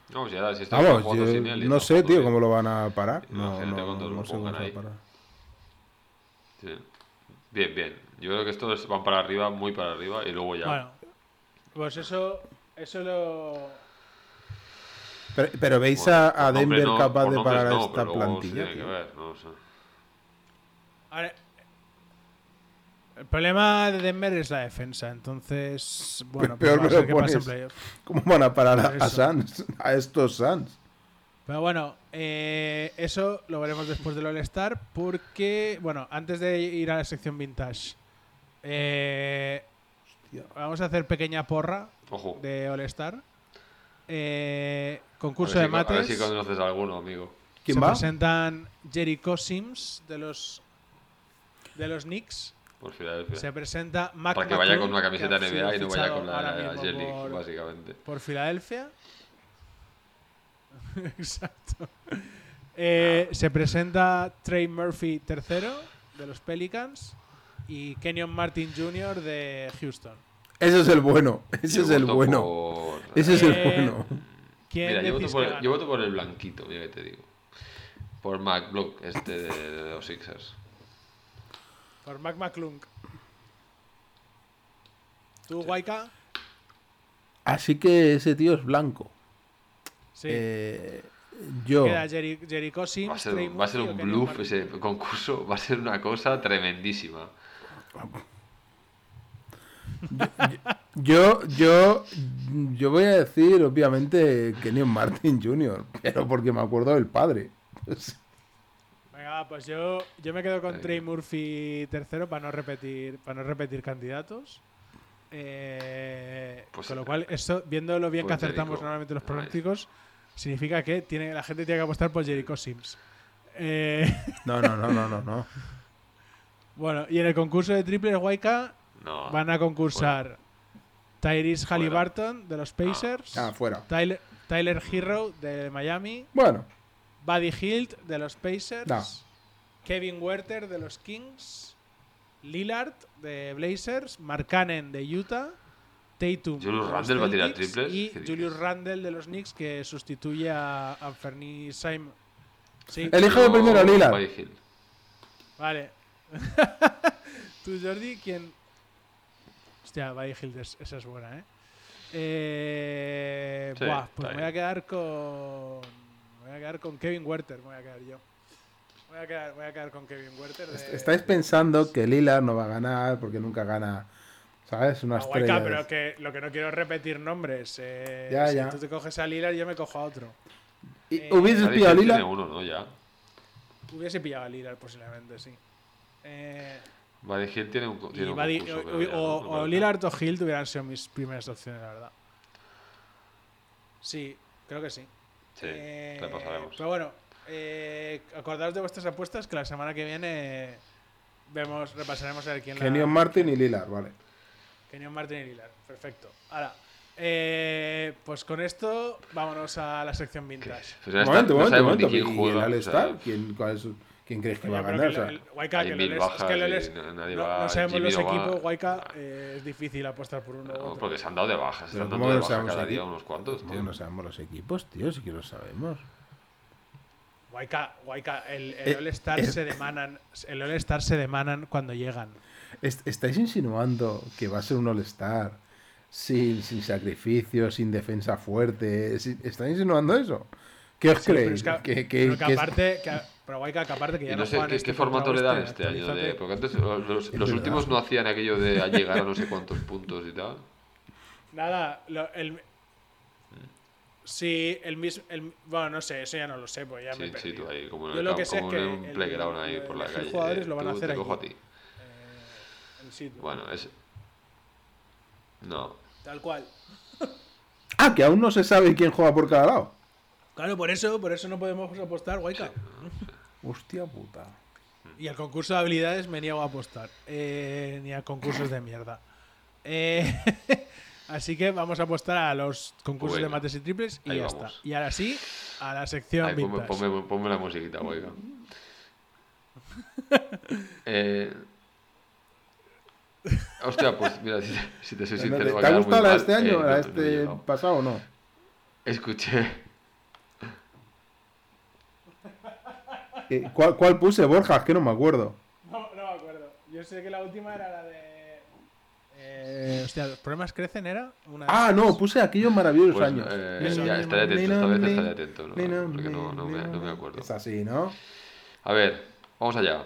No, si ahora si está Vamos, jugando yo sin él y no está sé, tío, bien. cómo lo van a parar. No, no, sé cómo se va a parar. Sí. Bien, bien. Yo creo que estos van para arriba, muy para arriba, y luego ya. Bueno, pues eso. Eso lo. Pero, pero ¿veis Bueno, a, Denver no, capaz de parar a no, esta plantilla? que ver, no sé. A ver, el problema de Denver es la defensa, entonces, bueno, pues peor va a me ser lo que pase en pones. playoff. ¿Cómo van a parar a, a. Suns? A estos Suns. Pero bueno, eh, eso lo veremos después del All-Star, porque, bueno, antes de ir a la sección vintage, eh, vamos a hacer pequeña porra Ojo. de All-Star. Eh, A concurso ver, de si, co- a ver mates. si conoces a alguno, amigo. ¿Quién se va? presentan Jericho Sims de los de los Knicks. Por Filadelfia. Se presenta Mac Para que vaya con una camiseta NBA y no vaya con la, la Jelly, básicamente. por Filadelfia. Exacto. Eh, se presenta Trey Murphy III de los Pelicans y Kenyon Martin Jr. de Houston. Ese es el bueno. Ese Yo es el bueno. por- Ese es el Eh, bueno. ¿Quién Mira, yo voto, por el, gana? yo voto por el blanquito, mira que te digo. Por McBlock, este de, de los Sixers. Por Mac McClung. ¿Tú, Waika? Así que ese tío es blanco. Sí. Eh, yo. Queda Jerry, Jericho Sims, Va a ser, un- va a ser Murphy un o Kenyon bluff ese concurso, va a ser una cosa tremendísima. Yo, yo, yo voy a decir, obviamente, Kenyon Martin Jr., pero porque me acuerdo del padre. Venga, va, pues yo, yo me quedo con. Trey Murphy tercero para no repetir, para no repetir candidatos. Eh, Pues con lo cual, esto, viendo lo bien que Pues acertamos Jericho. normalmente los pronósticos, significa que tiene, la gente tiene que apostar por Jericho Sims. Eh, No, no, no, no, no, no. bueno, y en el concurso de triples Waika No. van a concursar Tyrese Fuera. Halliburton de los Pacers, Ah, fuera. Tyler, Tyler Hero de Miami, Bueno, Buddy Hield de los Pacers, No. Kevin Werther de los Kings, Lillard de Blazers, Mark Cannon de Utah, Tatum Julius Randle va a tirar triples. y. Julius Randle de los Knicks que sustituye a Anthony Simon. Sí, primero, Hield. vale. Tú, Jordi, ¿quién? Hostia, Buddy es- esa es buena, ¿eh? Eh, Sí, buah, pues me voy a quedar con. Me voy a quedar con Kevin Werther, me voy a quedar yo. Me Voy a quedar, voy a quedar con Kevin Werther. de- estáis pensando que Lillard no va a ganar porque nunca gana, ¿sabes? Una Ah, estrella. Guayca, pero que lo que no quiero es repetir nombres. eh, Ya, si ya. tú te coges a Lillard, yo me cojo a otro. ¿Y eh, ¿Hubieses pillado a Lillard? uno, ¿no? Ya. Hubiese pillado a Lillard posiblemente, sí. Eh, Buddy Hield tiene un, tiene un Buddy- concurso, o, creo ya, ¿no? o- Me o. Lillard o Hill hubieran sido mis primeras opciones, la verdad. Sí, creo que sí. Sí, Eh, le pasaremos. Pero bueno, eh, acordaos de vuestras apuestas que la semana que viene vemos, repasaremos a ver quién la- Kenyon Martin y Lillard, vale. Kenyon Martin y Lillard. Perfecto. Ahora, eh, pues con esto vámonos a la sección vintage. Pues está, momento, un no momento, momento. quién ¿Y juega. el o sea, All-Star? ¿Quién, cuál es- quién crees que va a ganar? que el- bajas es no- nadie no, va- no sabemos Jimmy los equipos, Guayca, Ah. eh, es difícil apostar por uno u no, otro. porque se han dado de bajas. Se han ¿cómo dado de no bajas sabemos cada aquí? día unos cuantos, ¿Cómo tío. no sabemos los equipos, tío? Sí que lo sabemos. Guayca, Guayca, el, el Eh, All-Star es- se demanan, el All-Star se demanan cuando llegan. Est- ¿Estáis insinuando que va a ser un All-Star sin, sin sacrificio, sin defensa fuerte? ¿Estáis insinuando eso? ¿Qué os Sí, pero creéis? es que, que, que- pero que que es- aparte, que, pero Guayca, que aparte que ya Y no, no sé qué, este qué formato le dan este, este año. De, porque antes los, los- últimos no hacían aquello de a llegar a no sé cuántos puntos y tal. Nada, lo- el. Sí, el mismo. El, bueno, no sé, eso ya no lo sé, pues ya me he Sí, sí, perdido. tú ahí, como en, Yo el lo que sé es que un el- playground ahí lo de por la calle. jugadores eh, lo van a hacer te cojo a aquí. ti. Bueno, es. No. Tal cual. Ah, que aún no se sabe quién juega por cada lado. Claro, por eso, por eso no podemos apostar, Guayca. Hostia puta. Y al concurso de habilidades me niego a apostar. Eh, ni a concursos de mierda. Eh, así que vamos a apostar a los concursos de mates y triples y Ahí ya vamos. está. Y ahora sí, a la sección Ay, ponme, ponme- ponme la musiquita, oiga. eh, hostia, pues mira, si, si te soy ¿Te, sincero, te ha gustado la de mal. este año? Eh, ¿La no, de no este pasado o no? Escuché. Eh, ¿Cuál, cuál puse, Borja? Es que no me acuerdo. No, no me acuerdo. Yo sé que la última era la de. Eh, hostia, ¿los problemas crecen era? Una Ah, no, puse aquellos maravillosos Pues, años. eh, ya estaré atento, esta vez estaré atento, ¿no? Porque no, no me, no me acuerdo. Es así, ¿no? A ver, vamos allá.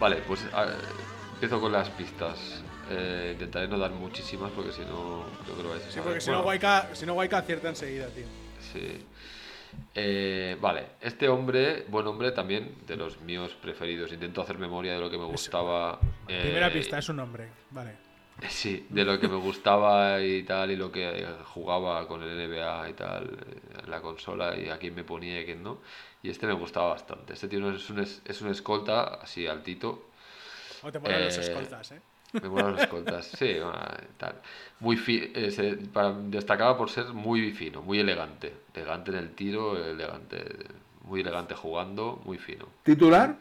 vale, pues a- empiezo con las pistas. Eh, intentaré no dar muchísimas porque si no creo que lo vais a Sí, saber. porque si no, Waika, si no, Waika acierta enseguida, tío. Sí. Eh, vale, este hombre, buen hombre también, de los míos preferidos. Intento hacer memoria de lo que me gustaba. eh, Primera pista, es un hombre. Vale. Sí, de lo que me gustaba y tal, y lo que jugaba con el NBA y tal, eh, en la consola, y a quién me ponía y a quién no. Y este me gustaba bastante. Este tío es un, es, es un escolta, así altito. O te ponen los Eh, escoltas, ¿eh? Me molan los escoltas, sí, bueno, tal. Muy fi- eh, se- para- destacaba por ser muy fino, muy elegante. Elegante en el tiro, elegante, muy elegante jugando, muy fino. ¿Titular?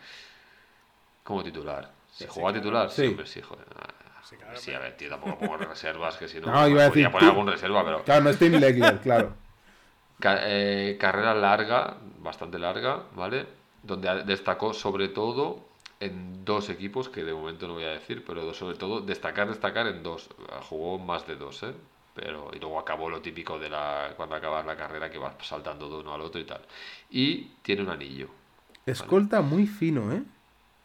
Como titular. Si Sí, jugaba sí, titular, sí, Sí. hombre, sí, joder. Sí, claro, sí, a ver, tío, tampoco pongo reservas, que si no, No, iba a decir poner algún reserva, pero... Claro, no es Tim Legler, claro. Eh, carrera larga, bastante larga, ¿vale? Donde destacó sobre todo en dos equipos, que de momento no voy a decir, pero sobre todo destacar, destacar en dos. Jugó más de dos, ¿eh? Pero, y luego acabó lo típico de la cuando acabas la carrera, que vas saltando de uno al otro y tal. Y tiene un anillo. Escolta muy fino, ¿eh?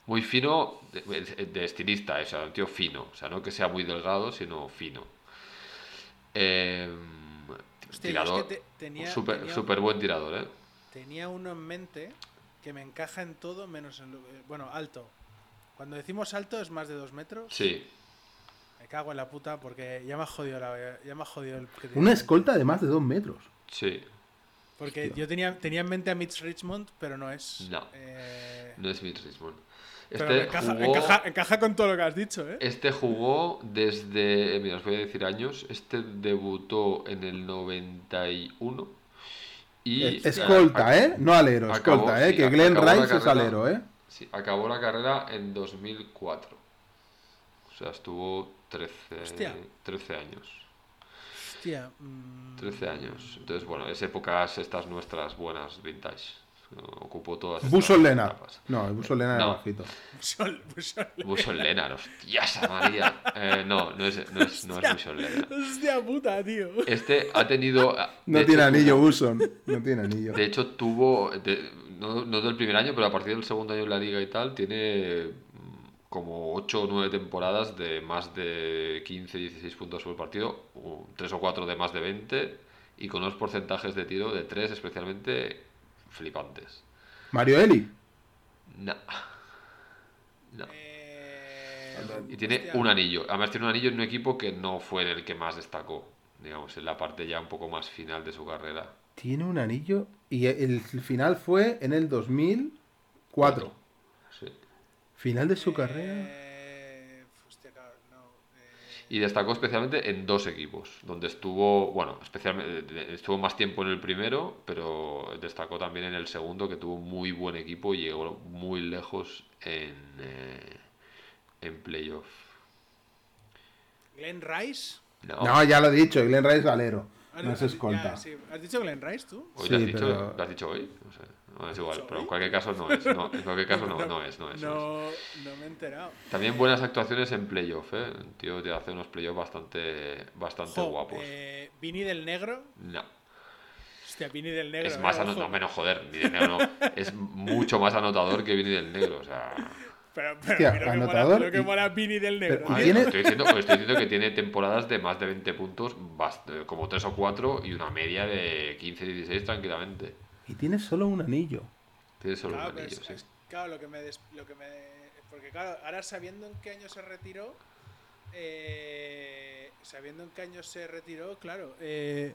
Muy fino, de, de estilista, o sea, un tío fino. O sea, no que sea muy delgado, sino fino. Eh, Hostia, yo es tirador, que te- tenía- súper tenía- súper buen tirador, ¿eh? Tenía uno en mente que me encaja en todo menos en lo... eh, Bueno, alto. Cuando decimos alto es más de dos metros. Sí, Me cago en la puta porque ya me ha jodido la... Ya me ha jodido el... Una escolta de más de dos metros. sí. Porque yo tenía, tenía en mente a Mitch Richmond, pero no es. No. Eh, No es Mitch Richmond. Este encaja, jugó, encaja- encaja con todo lo que has dicho, ¿eh? este jugó desde, mira, os voy a decir años. Este debutó en el 91 y Es- escolta, ¿eh? No alero, Acabó, escolta, ¿eh? sí, que Glenn Rice es alero, ¿eh? sí, acabó la carrera en 2004. O sea, estuvo 13, Hostia. 13 años. Hostia. mm, 13 años. Entonces, bueno, es épocas estas nuestras buenas vintage. Ocupó todas estas Buso Lennart. etapas. No, el Buso Lennart No. era bajito. Sol- sol- Buson Lennart, hostias, María. Eh, no, no es, no es, no es Buson Lennart. Hostia puta, tío. Este ha tenido. No de tiene hecho, anillo, tuvo- Buson. No tiene anillo. De hecho, tuvo. de- no, no del primer año, pero a partir del segundo año en la liga y tal, tiene mm, como 8 o 9 temporadas de más de 15, 16 puntos por partido, 3 o 4 de más de 20 y con unos porcentajes de tiro de 3 especialmente flipantes. Mario Eli. No. No. Eh, Y tiene hostia. un anillo. Además tiene un anillo en un equipo que no fue en el que más destacó. Digamos, en la parte ya un poco más final de su carrera. Tiene un anillo. Y el final fue en el 2004. Sí. Final de su carrera. Eh, hostia, claro, no. eh, Y destacó especialmente en dos equipos, donde estuvo, bueno, especialmente estuvo más tiempo en el primero, pero destacó también en el segundo, que tuvo muy buen equipo y llegó muy lejos en, eh, en playoff. Glenn Rice. No, No, ya lo he dicho, Glenn Rice es alero. Ah, No es has- escolta. ya, sí. ¿Has dicho Glenn Rice tú? ¿Hoy Sí, lo has dicho? pero- ¿Lo has dicho hoy? No sé, no es igual, pero en cualquier caso no es. No, en cualquier caso no, no es, no es. no es. No, no me he enterado. También buenas actuaciones en playoff, ¿eh? El tío te hace unos playoffs bastante, bastante Jo, guapos. eh, Vini del Negro. No. Hostia, Vini del Negro. Es eh, más anotador, no menos joder, Vini del Negro no. Es mucho más anotador que Vini del Negro, o sea. Pero, pero Hostia, mira que anotador mola, lo que y- mola Vini del Negro. pero- y tiene- Estoy diciendo, pues estoy diciendo que tiene temporadas de más de 20 puntos, eh, como 3 o 4, y una media de 15, 16 tranquilamente. Y tiene solo un anillo. Tiene solo Claro, un pero anillo, es- sí. es- claro, lo que me, des- lo que me. Porque, claro, ahora sabiendo en qué año se retiró. eh, sabiendo en qué año se retiró, claro. eh,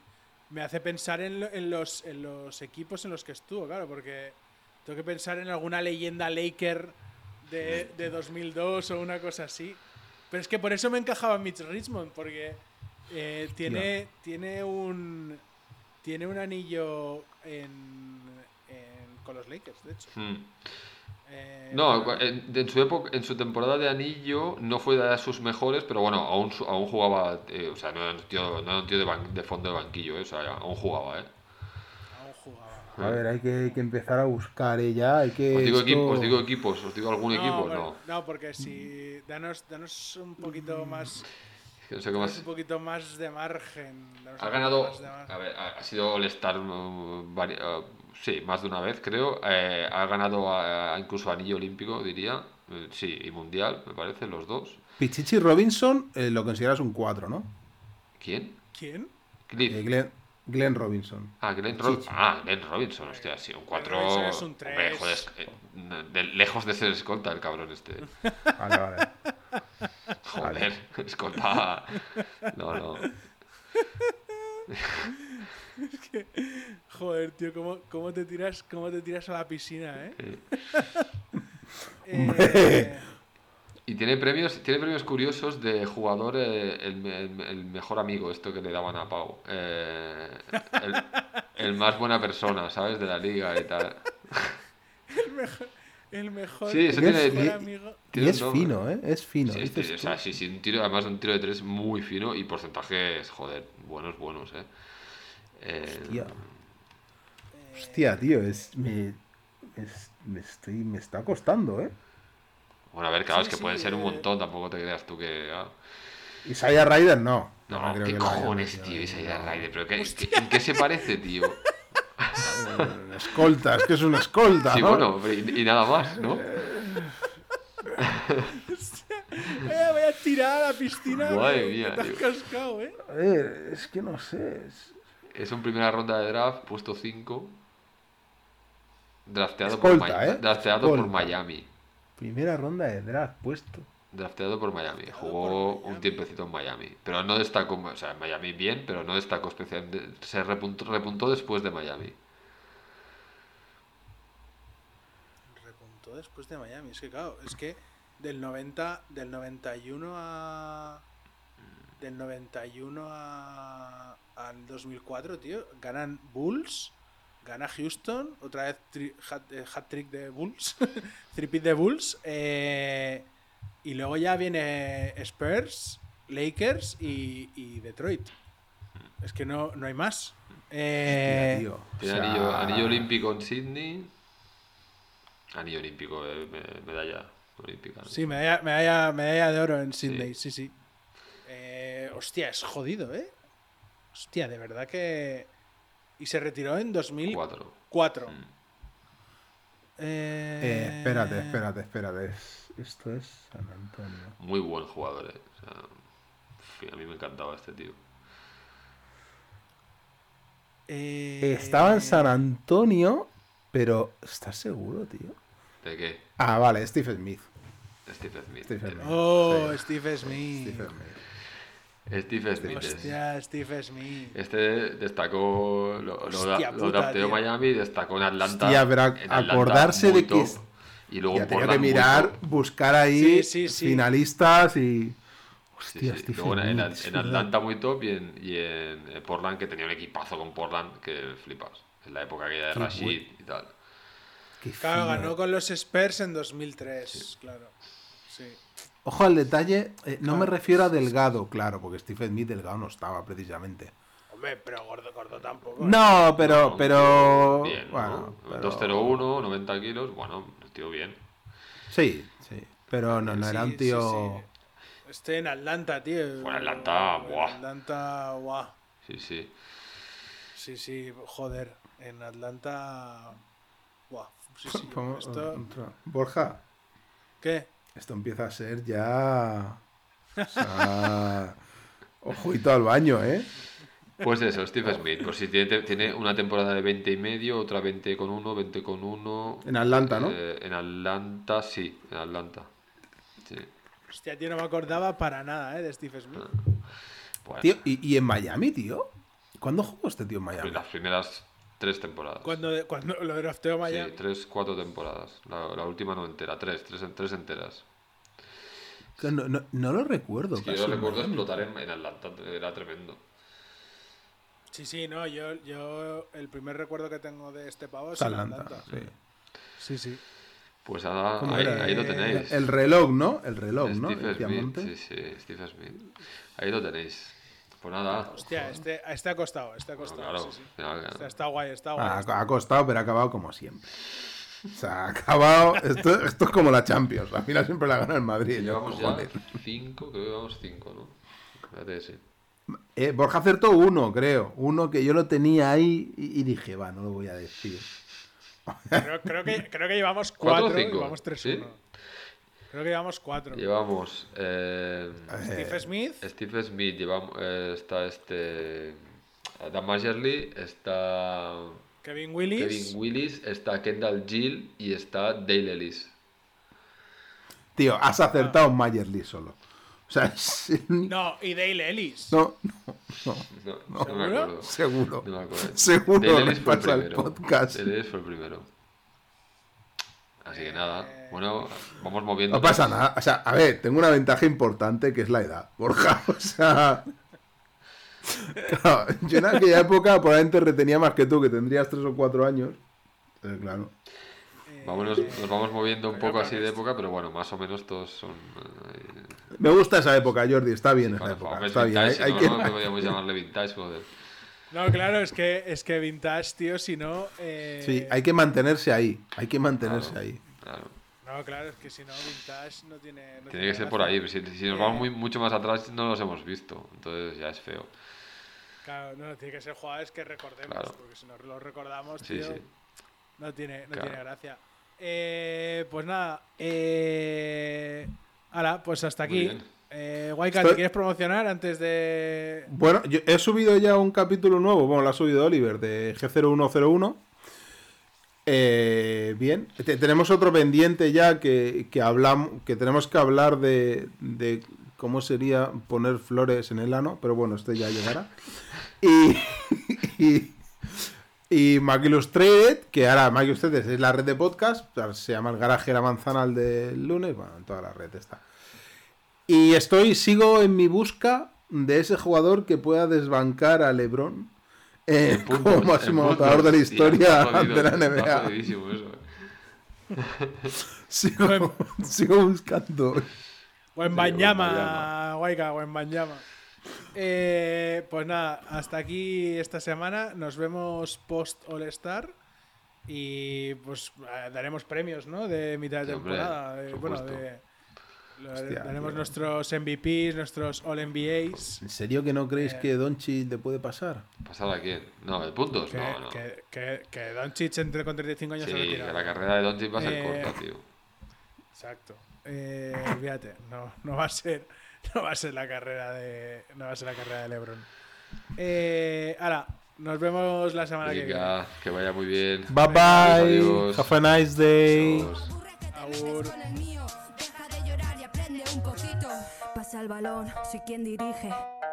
me hace pensar en, lo- en los, en los equipos en los que estuvo, claro, porque tengo que pensar en alguna leyenda Laker de, de 2002 o una cosa así. Pero es que por eso me encajaba Mitch Richmond, porque eh, tiene, tiene un tiene un anillo en, en- con los Lakers, de hecho. Hmm. Eh, No, en, en su época, en su temporada de anillo no fue de sus mejores, pero bueno, aún, aún jugaba, eh, o sea, no era un tío, no era un tío de, ban- de fondo de banquillo, eh, o sea, aún jugaba, ¿eh? A ver, hay que, hay que empezar a buscar ella. Hay que. Os digo, esto- equipo- os digo equipos, os digo algún No, equipo, bueno, no. no, porque si danos, danos un poquito más, no sé más. un poquito más de margen. danos Ha un poquito ganado, más de margen. a ver, ha sido All-Star, vari- eh, sí, más de una vez creo. Eh, ha ganado a- incluso anillo olímpico, diría. Eh, Sí, y mundial, me parece, los dos. Pichichi Robinson eh, lo consideras un 4, ¿no? ¿Quién? ¿Quién? Cliff. Eh, Glenn, Glenn Robinson. Ah, Glenn, Ro- ah, Glenn Robinson, hostia, sí, un 4. Robinson es un tres. lejos de ser escolta el cabrón este. Vale, vale. Joder, escolta. No, no. Joder, tío, ¿cómo, cómo, te tiras, ¿cómo te tiras a la piscina, eh? Eh, Y tiene premios, tiene premios curiosos de jugador, eh, el, me- el- el mejor amigo, esto que le daban a Pau. Eh, el, el más buena persona, ¿sabes? De la liga y tal. el mejor, Sí, eso el tiene- mejor y- amigo. Y es fino, ¿eh? Es fino. Sí, sí, o sea, sí, sí, un tiro, además un tiro de tres muy fino y porcentajes, joder, buenos, buenos, ¿eh? Eh, Hostia. Hostia, tío, es, me, es- me, estoy, me está costando, ¿eh? Bueno, a ver, claro, Sí, es que sí, pueden ser un montón, tampoco te creas tú que... ah. Isaiah Ryder no. No, creo ¿qué que cojones, tío? Isaiah no. Ryder, ¿pero qué, qué- en qué se parece, tío? Escolta, es que es un escolta, Sí, ¿no? bueno, pero y, y nada más, ¿no? Eh, voy a tirar a la piscina. Madre mía, Te cascado, eh. A ver, es que no sé. es- Es un primera ronda de draft, puesto 5. Drafteado, Escolta, por, ¿eh? drafteado por. Miami. Primera ronda de draft puesto. Drafteado por Miami. Drafteado Jugó por Miami. un tiempecito en Miami. Pero no destacó, o sea, en Miami bien, pero no destacó especialmente. Se repuntó, repuntó después de Miami. Repuntó después de Miami. Es que, claro, es que del 90, del 91 a. Del 91 a, al 2004, tío, ganan Bulls, gana Houston, otra vez hat, eh, hat-trick de Bulls, tripit de Bulls, eh, y luego ya viene Spurs, Lakers y, y Detroit. Es que no, no hay más. Eh, o sea, anillo, anillo olímpico en Sydney. Anillo olímpico, eh, me- medalla olímpica. ¿no? Sí, medalla, medalla, medalla de oro en Sydney, sí, sí. Eh, hostia, es jodido, ¿eh? Hostia, de verdad que... Y se retiró en 2004. Cuatro. Eh, Mm. Eh, espérate, espérate, espérate. Es- Esto es San Antonio. Muy buen jugador, eh. O sea, a mí me encantaba este tío. Eh, Estaba en San Antonio, pero ¿estás seguro, tío? ¿De qué? Ah, vale, Steve Smith. Steve Smith. Steve Smith. Oh, Sí. Steve Smith. Steve Smith. Steve Smith. es- Hostia, Steve Smith. Este destacó, lo, lo, Hostia lo puta. Miami, destacó en Atlanta. Hostia, pero en Atlanta acordarse de que top, es- Y luego Ya en tenía que mirar, buscar ahí Sí, sí, sí. finalistas y. Sí, Hostia, sí. Steve Luego en, Smith, en- en. Atlanta muy top y en, y en Portland, que tenía un equipazo con Portland que flipas. En la época aquella de Qué Rashid y tal. Qué Claro, fino. ganó con los Spurs en 2003, claro. Sí. Ojo al detalle, eh, no me Claro. refiero a Delgado, claro, porque Steve Smith Delgado no estaba precisamente. Hombre, pero gordo, gordo tampoco. ¿eh? No, pero, No, pero. Bien, ¿no? bueno, pero- 201, 90 kilos, bueno, el tío bien. Sí, sí. Pero no, no era un tío. sí. Estoy en Atlanta, tío. Fue en Atlanta, En buah. Atlanta, guau. Sí, sí. Sí, sí, joder. En Atlanta. Buah. Sí, sí. Esto... Borja, ¿Qué? Esto empieza a ser ya. O sea, ojito al baño, ¿eh? Pues eso, Steve Smith. Pues si tiene, tiene una temporada de 20 y medio, otra 20 con 1, 20 con 1. En Atlanta, ¿no? Eh, en Atlanta, sí, en Atlanta. Sí. Hostia, tío, no me acordaba para nada, ¿eh? De Steve Smith. Bueno, Tío, ¿y, y en Miami, tío? ¿Cuándo jugó este tío en Miami? las primeras tres temporadas. Cuando, cuando lo drafteó Sí, Miami. tres, cuatro temporadas. La, la última no entera, tres, tres, tres enteras. No, no- no lo recuerdo. Es que yo en recuerdo Miami. explotar en, en Atlanta, era tremendo. Sí, sí, no, yo, yo el primer recuerdo que tengo de este pavo es Atlanta, Atlanta. sí. Sí, sí. Pues ahora, ¿Cómo ahí, era? ahí lo Eh, tenéis. El reloj, ¿no? El reloj, ¿no? Steve Smith, sí, sí, Steve Smith. Ahí lo tenéis. Pues nada. Hostia, este, este ha costado, este ha Bueno, costado. claro, sí, sí. al final, Está, está guay, está guay. Ha costado, pero ha acabado como siempre. O sea, ha acabado. Esto, esto es como la Champions. Al final siempre la gana el Madrid. Llevamos ya cinco, creo que llevamos cinco, ¿no? Espérate, sí. Eh, Borja acertó uno, creo. Uno que yo lo tenía ahí y, y dije, va, no lo voy a decir. Creo, creo que, creo que llevamos ¿Cuatro o cuatro, y cinco? vamos 3-1. ¿Sí? Creo que llevamos cuatro. Llevamos. Eh, Steve Smith, Steve Smith, llevamos, eh, está este. Dan Majerly, está. Kevin Willis. Kevin Willis, está Kendall Gill y está Dale Ellis. Tío, has acertado un Mayerly solo. O sea, es No, y Dale Ellis. no, no, no. No, no, me ¿Seguro? acuerdo. Seguro. No me acuerdo. Seguro Dale Ellis fue el primero. podcast. Dale Ellis fue el primero. Así que nada, bueno, vamos moviendo. No pasa nada. O sea, a ver, tengo una ventaja importante que es la edad, Borja. O sea. Claro, yo en aquella época probablemente retenía más que tú, que tendrías tres o cuatro años. Eh, claro. Vámonos, nos vamos moviendo un poco así de época, pero bueno, más o menos todos son. eh, Me gusta esa época, Jordi. Está bien esa Bueno, época. Está bien. Hay, hay ¿no? que... No podríamos llamarle vintage, joder. No, claro, es que, es que Vintage, tío, si no. eh, Sí, hay que mantenerse ahí. Hay que mantenerse Claro. ahí. Claro. No, claro, es que si no, Vintage no tiene. no Tiene que ser por ahí. Si, si nos Eh, vamos muy, mucho más atrás, no los hemos visto. Entonces ya es feo. Claro, no, tiene que ser jugadores que recordemos, Claro. porque si no los recordamos, Sí, tío, sí. no tiene, no Claro. tiene gracia. Eh, pues nada, eh, ahora, pues hasta Muy aquí. Eh, Waika, Estoy- ¿te quieres promocionar antes de...? Bueno, yo he subido ya un capítulo nuevo, bueno, lo ha subido Oliver, de G0101. Eh, bien, Te- tenemos otro pendiente ya que, que hablamos, que tenemos que hablar de, de cómo sería poner flores en el ano, pero bueno, este ya llegará. Y, y, y Mac Illustrated, que ahora Mac Illustrated es la red de podcast, se llama el garaje La Manzana el del lunes, bueno, en toda la red está. Y estoy, sigo en mi busca de ese jugador que pueda desbancar a LeBron eh, como máximo anotador de la historia jodido, de la NBA. eso. eh. Sigo, sigo buscando. O en Sí, Banyama, Wembanyama. Waika, o en Banyama. Eh, pues nada, hasta aquí esta semana. Nos vemos post All Star. Y pues eh, daremos premios, ¿no? De mitad de Sí, hombre, temporada. eh, por bueno, de, Hostia, daremos tío. nuestros MVPs, nuestros All NBAs. ¿En serio que no creéis Eh. que Donchi le puede pasar? ¿Pasar a quién? No, de puntos, Que, no, no. que, que, que Doncic entre con 35 años Sí, se que la carrera de Doncic va a ser Eh, corta, tío. Exacto. Eh, olvídate, no, no va a ser, no va a ser la carrera de, no va a ser la carrera de LeBron. Eh, ahora, nos vemos la semana que viene. Venga, que vaya muy bien. Bye bye. adiós. Have a nice day. Adiós. Un poquito. Pasa el balón, soy quien dirige.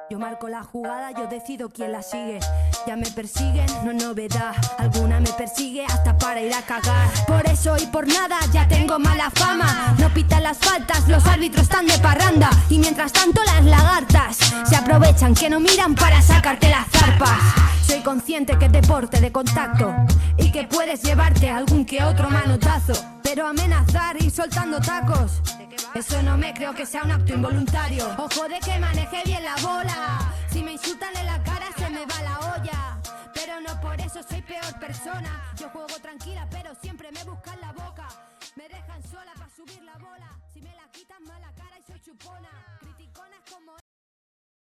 Yo marco la jugada, yo decido quién la sigue. Ya me persiguen, no novedad. Alguna me persigue hasta para ir a cagar. Por eso y por nada ya tengo mala fama. No pitan las faltas, los árbitros están de parranda. Y mientras tanto las lagartas se aprovechan que no miran para sacarte las zarpas. Soy consciente que es deporte de contacto y que puedes llevarte algún que otro manotazo. Pero amenazar y soltando tacos, eso no me creo que sea un acto involuntario. Ojo de que maneje bien la bola. Si me insultan en la cara se me va la olla. Pero no por eso soy peor persona. Yo juego tranquila, pero siempre me buscan la boca. Me dejan sola para subir la bola.